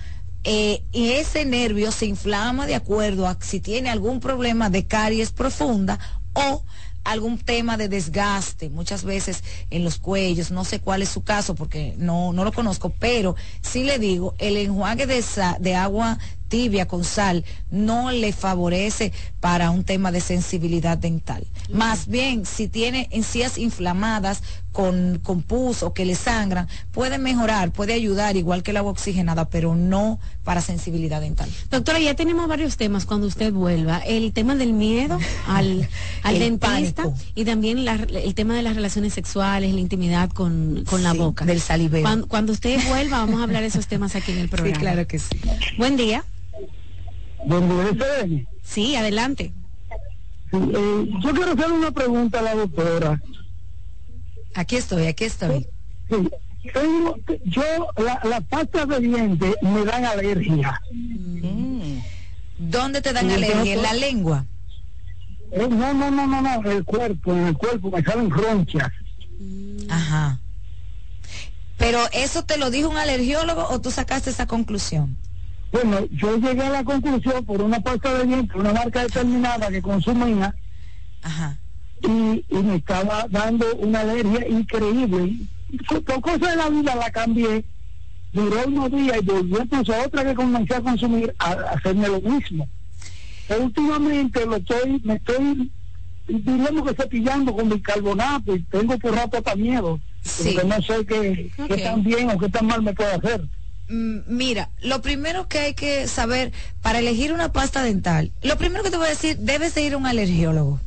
Eh, y ese nervio se inflama de acuerdo a si tiene algún problema de caries profunda o algún tema de desgaste, muchas veces en los cuellos, no sé cuál es su caso porque no, no lo conozco, pero sí le digo, el enjuague de, de agua tibia con sal no le favorece para un tema de sensibilidad dental. Más bien, si tiene encías inflamadas con, con pus o que le sangran, puede mejorar, puede ayudar igual que el agua oxigenada, pero no para sensibilidad dental. Doctora, ya tenemos varios temas cuando usted vuelva. El tema del miedo al, al dentista y también el tema de las relaciones sexuales, la intimidad con, la boca. Del salivero. Cuando, cuando usted vuelva, vamos a hablar de esos temas aquí en el programa. Sí, claro que sí. Buen día. ¿Dónde Sí, adelante. Eh, yo quiero hacer una pregunta a la doctora. Aquí estoy, aquí estoy. Sí, yo, la, la pasta de dientes me dan alergia. Mm. ¿Dónde te dan alergia? ¿En la lengua? Eh, no, no, no, no, no, el cuerpo, en el cuerpo me salen ronchas. Ajá. Pero eso te lo dijo un alergiólogo o tú sacaste esa conclusión? Bueno, yo llegué a la conclusión por una pasta de dientes, una marca determinada que consumía, Y, me estaba dando una alergia increíble. Por cosas de la vida la cambié, duró unos días y volví entonces a otra que comencé a consumir a, hacerme lo mismo. últimamente lo estoy, me estoy, diríamos que cepillando con bicarbonato y tengo por rato hasta miedo, porque no sé qué, qué tan bien o qué tan mal me puede hacer. Mm, mira, lo primero que hay que saber para elegir una pasta dental, lo primero que te voy a decir, debes de ir a un alergiólogo.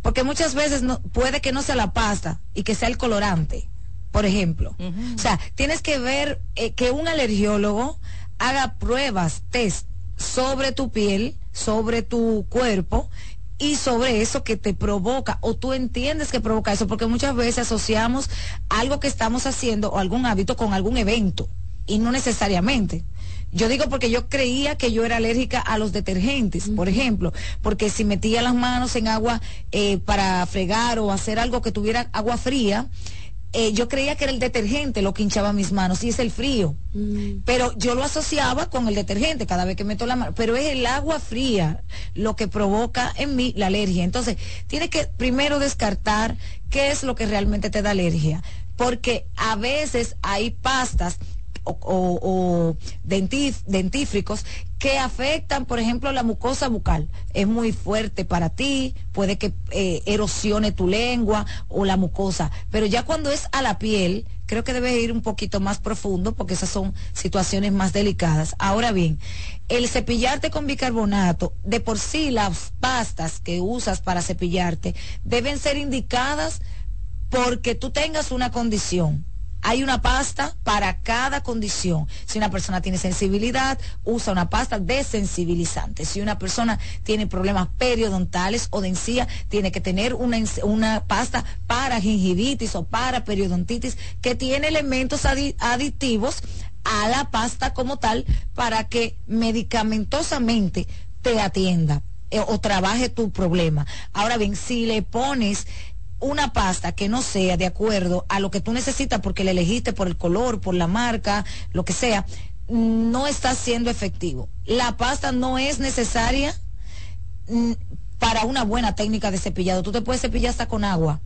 Porque muchas veces no, puede que no sea la pasta y que sea el colorante, por ejemplo. O sea, tienes que ver eh, que un alergiólogo haga pruebas, test sobre tu piel, sobre tu cuerpo y sobre eso que te provoca o tú entiendes que provoca eso, porque muchas veces asociamos algo que estamos haciendo o algún hábito con algún evento y no necesariamente. Yo digo porque yo creía que yo era alérgica a los detergentes, por ejemplo, porque si metía las manos en agua eh, para fregar o hacer algo que tuviera agua fría, eh, yo creía que era el detergente lo que hinchaba mis manos y es el frío. Mm. Pero yo lo asociaba con el detergente cada vez que meto la mano. Pero es el agua fría lo que provoca en mí la alergia. Entonces, tienes que primero descartar qué es lo que realmente te da alergia. Porque a veces hay pastas o, dentífricos que afectan, por ejemplo, la mucosa bucal. Es muy fuerte para ti, puede que eh, erosione tu lengua o la mucosa, pero ya cuando es a la piel, creo que debe ir un poquito más profundo porque esas son situaciones más delicadas. Ahora bien, el cepillarte con bicarbonato, de por sí las pastas que usas para cepillarte deben ser indicadas porque tú tengas una condición hay una pasta para cada condición. Si una persona tiene sensibilidad, usa una pasta desensibilizante. Si una persona tiene problemas periodontales o de encía, tiene que tener una, una pasta para gingivitis o para periodontitis que tiene elementos aditivos a la pasta como tal para que medicamentosamente te atienda eh, o trabaje tu problema. Ahora bien, si le pones una pasta que no sea de acuerdo a lo que tú necesitas porque le elegiste por el color, por la marca, lo que sea, no está siendo efectivo. La pasta no es necesaria mm, para una buena técnica de cepillado. Tú te puedes cepillar hasta con agua,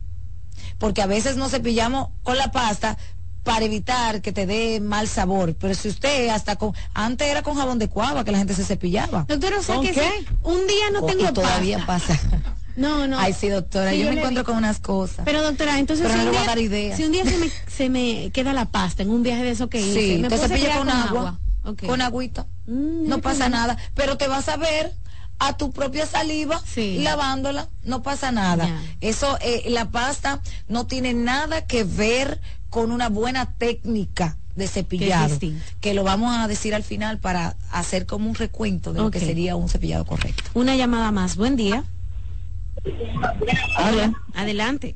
porque a veces no cepillamos con la pasta para evitar que te dé mal sabor. Pero si usted hasta con, antes era con jabón de cuava que la gente se cepillaba. Doctor, o sea que un día no tengo todavía pasa. No, no. Ay, sí, doctora, yo, me encuentro con unas cosas. Pero doctora, entonces si, un día, si, un día, se me, se me queda la pasta en un viaje de eso que hice, sí, ¿me te cepilla con, agua, con agüita, mm, no pasa nada, pero te vas a ver a tu propia saliva lavándola, no pasa nada. Eso, eh, la pasta no tiene nada que ver con una buena técnica de cepillado, que lo vamos a decir al final para hacer como un recuento de lo que sería un cepillado correcto. Una llamada más, buen día. Adelante.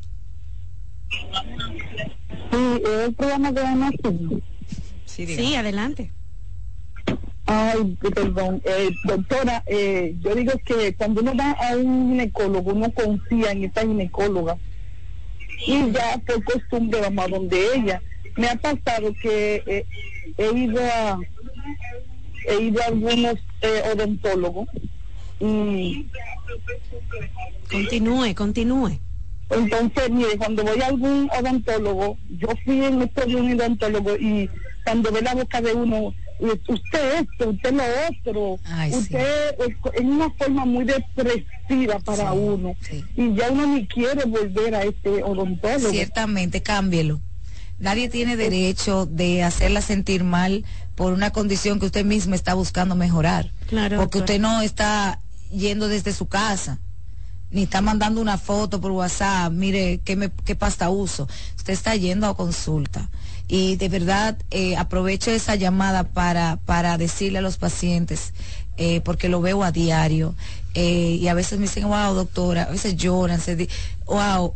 Sí, el programa de Sí, sí, adelante. Ay, perdón, eh, doctora, eh, yo digo que cuando uno va a un ginecólogo, uno confía en esta ginecóloga y ya por costumbre vamos a donde ella. Me ha pasado que eh, he ido a he ido a algunos odontólogos y Continúe, continúe. Entonces, mire, cuando voy a algún odontólogo, yo fui en este de un odontólogo y cuando ve la boca de uno, usted esto, usted lo otro, usted es, una forma muy depresiva para uno y ya uno ni quiere volver a este odontólogo. Ciertamente, cámbielo. Nadie tiene derecho de hacerla sentir mal por una condición que usted misma está buscando mejorar. Claro. Porque usted no está yendo desde su casa ni está mandando una foto por WhatsApp, mire qué, me, qué pasta uso. Usted está yendo a consulta. Y de verdad eh, aprovecho esa llamada para, para decirle a los pacientes, eh, porque lo veo a diario, eh, y a veces me dicen, wow, doctora, a veces lloran, se wow,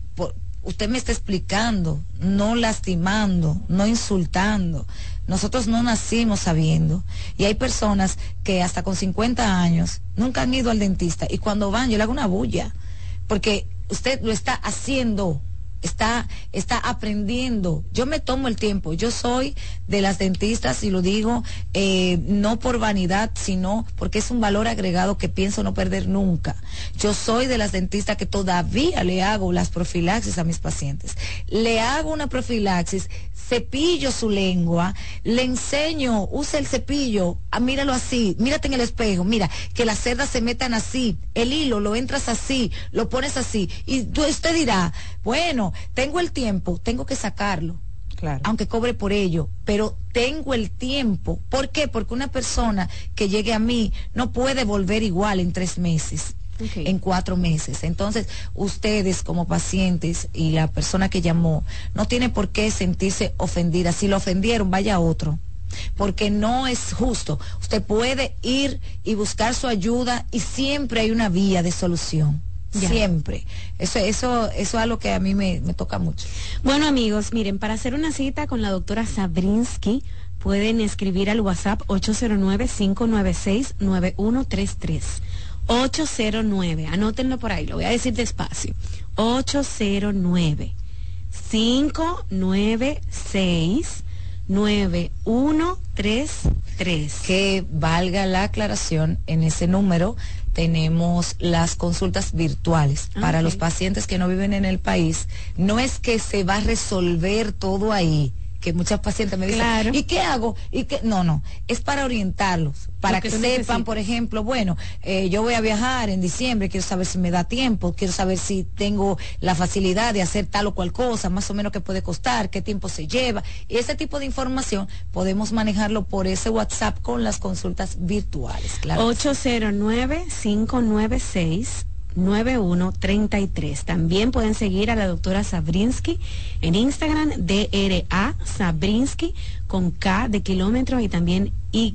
usted me está explicando, no lastimando, no insultando. Nosotros no nacimos sabiendo. Y hay personas que hasta con 50 años nunca han ido al dentista y cuando van yo le hago una bulla porque usted lo está haciendo está, está aprendiendo. Yo me tomo el tiempo. Yo soy de las dentistas y lo digo eh, no por vanidad, sino porque es un valor agregado que pienso no perder nunca. Yo soy de las dentistas que todavía le hago las profilaxis a mis pacientes. Le hago una profilaxis cepillo su lengua, le enseño, usa el cepillo, ah, míralo así, mírate en el espejo, mira, que las cerdas se metan así, el hilo lo entras así, lo pones así, y tú, usted dirá, bueno, tengo el tiempo, tengo que sacarlo. Claro. aunque cobre por ello, pero tengo el tiempo. ¿Por qué? Porque una persona que llegue a mí no puede volver igual en tres meses en cuatro meses. Entonces, ustedes como pacientes y la persona que llamó, no tiene por qué sentirse ofendida. Si lo ofendieron, vaya otro porque no es justo. Usted puede ir y buscar su ayuda y siempre hay una vía de solución. Siempre. Eso, eso, eso es algo que a mí me, me toca mucho. Bueno, amigos, miren, para hacer una cita con la doctora Sabrinsky, pueden escribir al WhatsApp 809-596-9133. 809, anótenlo por ahí, lo voy a decir despacio. 809 596 9133. Que valga la aclaración, en ese número tenemos las consultas virtuales para los pacientes que no viven en el país. No es que se va a resolver todo ahí que muchas pacientes me dicen, ¿y qué hago? ¿Y qué? No, no, es para orientarlos, para que, sepan, por ejemplo, bueno, eh, yo voy a viajar en diciembre, quiero saber si me da tiempo, quiero saber si tengo la facilidad de hacer tal o cual cosa, más o menos qué puede costar, qué tiempo se lleva. Y ese tipo de información podemos manejarlo por ese WhatsApp con las consultas virtuales. Claro 809 596 9133. También pueden seguir a la doctora Sabrinsky en Instagram, DRA Sabrinsky con K de kilómetro y también Y,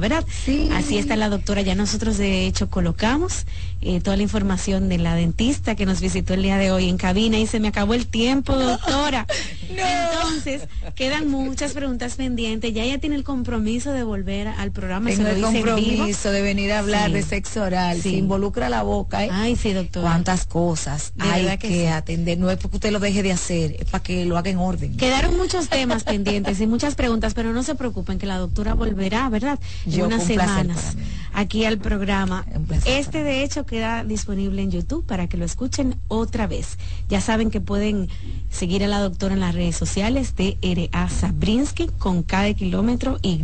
¿verdad? Sí. Así está la doctora. Ya nosotros de hecho colocamos eh, toda la información de la dentista que nos visitó el día de hoy en cabina y se me acabó el tiempo, doctora. Entonces, quedan muchas preguntas pendientes. Ya ella tiene el compromiso de volver al programa. Tengo el compromiso de venir a hablar de sexo oral. Se involucra la boca. ¿eh? Ay, sí, doctora. Cuántas cosas hay que, atender. No es porque usted lo deje de hacer, es para que lo haga en orden. Quedaron muchos temas pendientes y muchas preguntas pero no se preocupen que la doctora volverá, ¿verdad? En unas semanas aquí al programa. Este de hecho queda disponible en YouTube para que lo escuchen otra vez. Ya saben que pueden seguir a la doctora en las redes sociales de R.A. Sabrinsky con cada kilómetro Y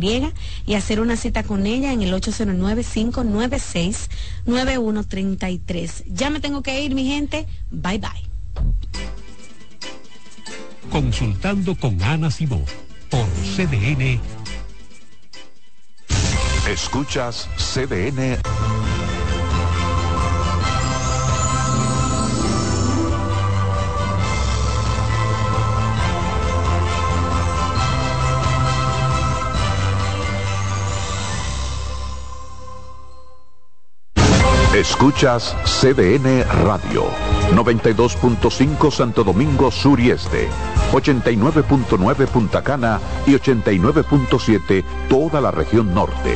y hacer una cita con ella en el 809-596-9133. Ya me tengo que ir, mi gente. Bye bye. Consultando con Ana Simón por CDN. Escuchas CDN. Escuchas CDN Radio, 92.5 Santo Domingo Sur y Este 89.9 Punta Cana y 89.7 toda la región norte.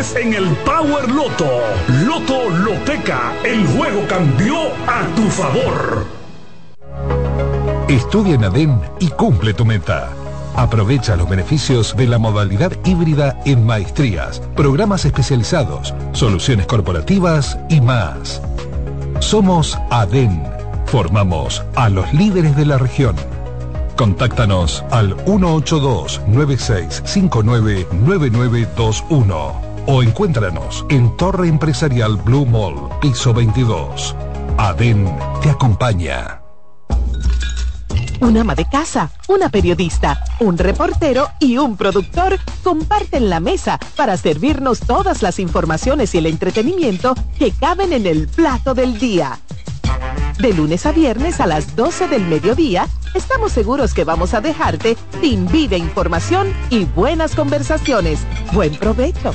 en el Power Loto. Loto Loteca, el juego cambió a tu favor. Estudia en ADEN y cumple tu meta. Aprovecha los beneficios de la modalidad híbrida en maestrías, programas especializados, soluciones corporativas y más. Somos ADEN. Formamos a los líderes de la región. Contáctanos al 182 9659 9921 o encuéntranos en Torre Empresarial Blue Mall, piso 22. ADEN te acompaña. Un ama de casa, una periodista, un reportero y un productor comparten la mesa para servirnos todas las informaciones y el entretenimiento que caben en el plato del día. De lunes a viernes a las 12 del mediodía, estamos seguros que vamos a dejarte sin vida información y buenas conversaciones. Buen provecho.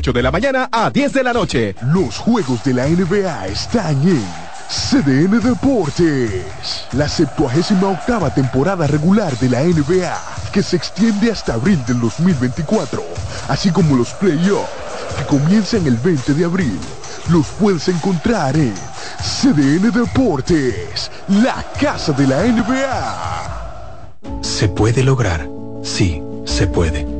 de la mañana a 10 de la noche. Los juegos de la NBA están en CDN Deportes. La 78 octava temporada regular de la NBA, que se extiende hasta abril del 2024, así como los playoffs, que comienzan el 20 de abril. Los puedes encontrar en CDN Deportes, la casa de la NBA. Se puede lograr, sí, se puede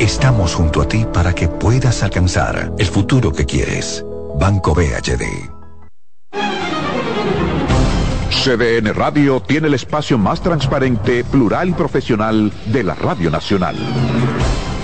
Estamos junto a ti para que puedas alcanzar el futuro que quieres. Banco BHD. CDN Radio tiene el espacio más transparente, plural y profesional de la Radio Nacional.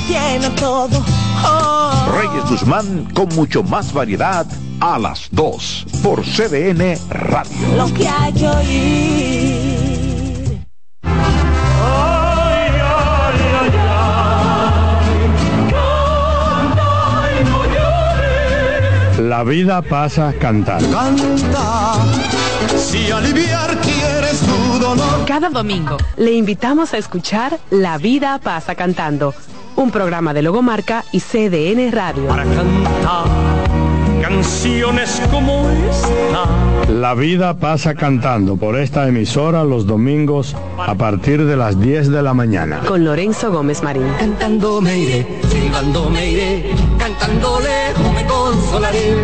lo tiene todo. Oh. Reyes Guzmán con mucho más variedad a las 2 por CDN Radio. Lo que hay que oír. La vida pasa cantando. Canta, si aliviar quieres tu dolor. Cada domingo le invitamos a escuchar La vida pasa cantando, un programa de Logomarca y CDN Radio. Para cantar canciones como esta. La vida pasa cantando por esta emisora los domingos a partir de las 10 de la mañana. Con Lorenzo Gómez Marín. Cantando me iré, silbando me iré, cantando lejos me consolaré.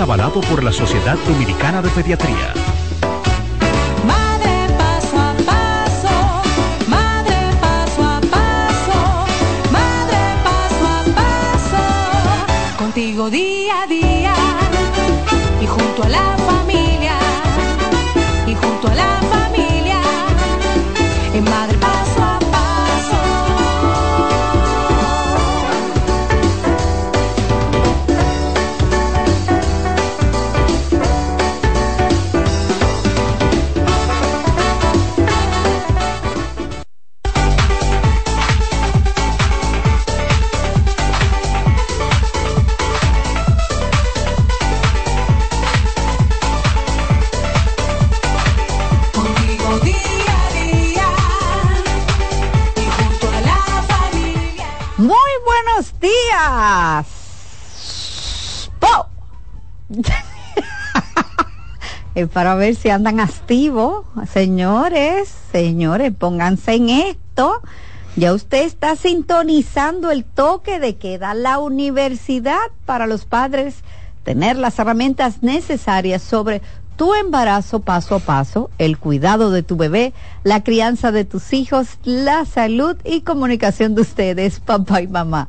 Avalado por la Sociedad Dominicana de Pediatría. Madre paso a paso, madre paso a paso, madre paso a paso, contigo día es para ver si andan activos. Señores, señores, pónganse en esto. Ya usted está sintonizando el toque de queda. La universidad para los padres tener las herramientas necesarias sobre tu embarazo paso a paso, el cuidado de tu bebé, la crianza de tus hijos, la salud y comunicación de ustedes, papá y mamá.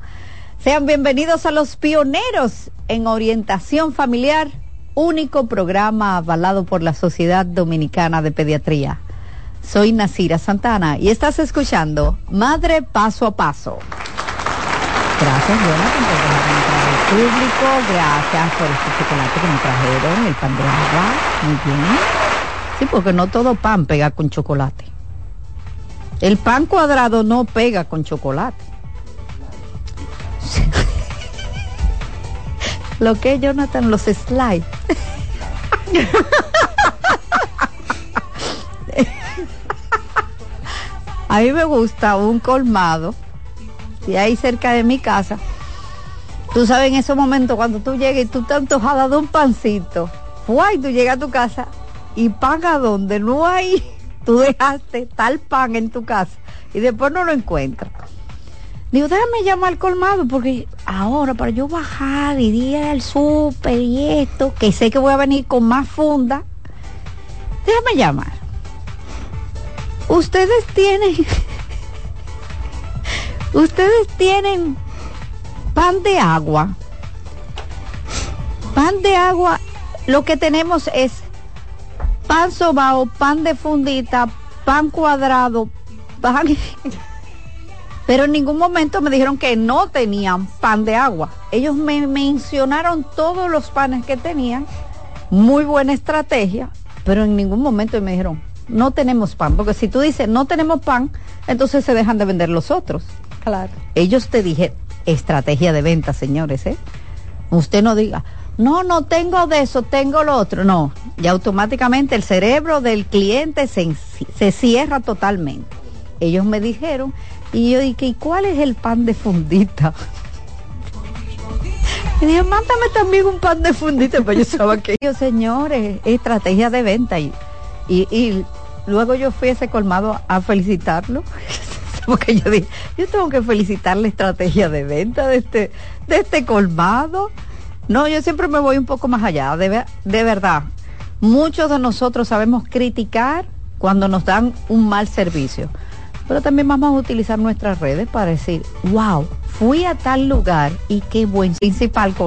Sean bienvenidos a los pioneros en orientación familiar, único programa avalado por la Sociedad Dominicana de Pediatría. Soy Nasira Santana y estás escuchando Madre Paso a Paso. Gracias, Jonathan, por dejarme al público. Gracias por este chocolate que me trajeron, el pan de agua. Muy bien. Sí, porque no todo pan pega con chocolate. El pan cuadrado no pega con chocolate. Lo que es, Jonathan, los slides. A mí me gusta un colmado, y ahí cerca de mi casa. Tú sabes, en esos momentos cuando tú llegas y tú estás antojada de un pancito, ¡guay! Tú llegas a tu casa y pan a donde no hay, tú dejaste tal pan en tu casa y después no lo encuentras. Digo, déjame llamar al colmado porque ahora para yo bajar y ir al súper y esto, que sé que voy a venir con más funda, déjame llamar. Ustedes tienen, ustedes tienen pan de agua. Pan de agua, lo que tenemos es pan sobao, pan de fundita, pan cuadrado, pan... Pero en ningún momento me dijeron que no tenían pan de agua. Ellos me mencionaron todos los panes que tenían, muy buena estrategia, pero en ningún momento me dijeron, no tenemos pan, porque si tú dices no tenemos pan, entonces se dejan de vender los otros. Claro. Ellos te dije, estrategia de venta, señores, ¿eh? Usted no diga, no, no tengo de eso, tengo lo otro. No, y automáticamente el cerebro del cliente se, se cierra totalmente. Ellos me dijeron, y yo dije, ¿y cuál es el pan de fundita? Y dije, mándame también un pan de fundita, pues yo sabía que yo, señores, estrategia de venta. Y, y, y luego yo fui a ese colmado a felicitarlo. Porque yo dije, yo tengo que felicitar la estrategia de venta de este, de este colmado. No, yo siempre me voy un poco más allá, de, de verdad. Muchos de nosotros sabemos criticar cuando nos dan un mal servicio. Pero también vamos a utilizar nuestras redes para decir, wow, fui a tal lugar y qué buen principal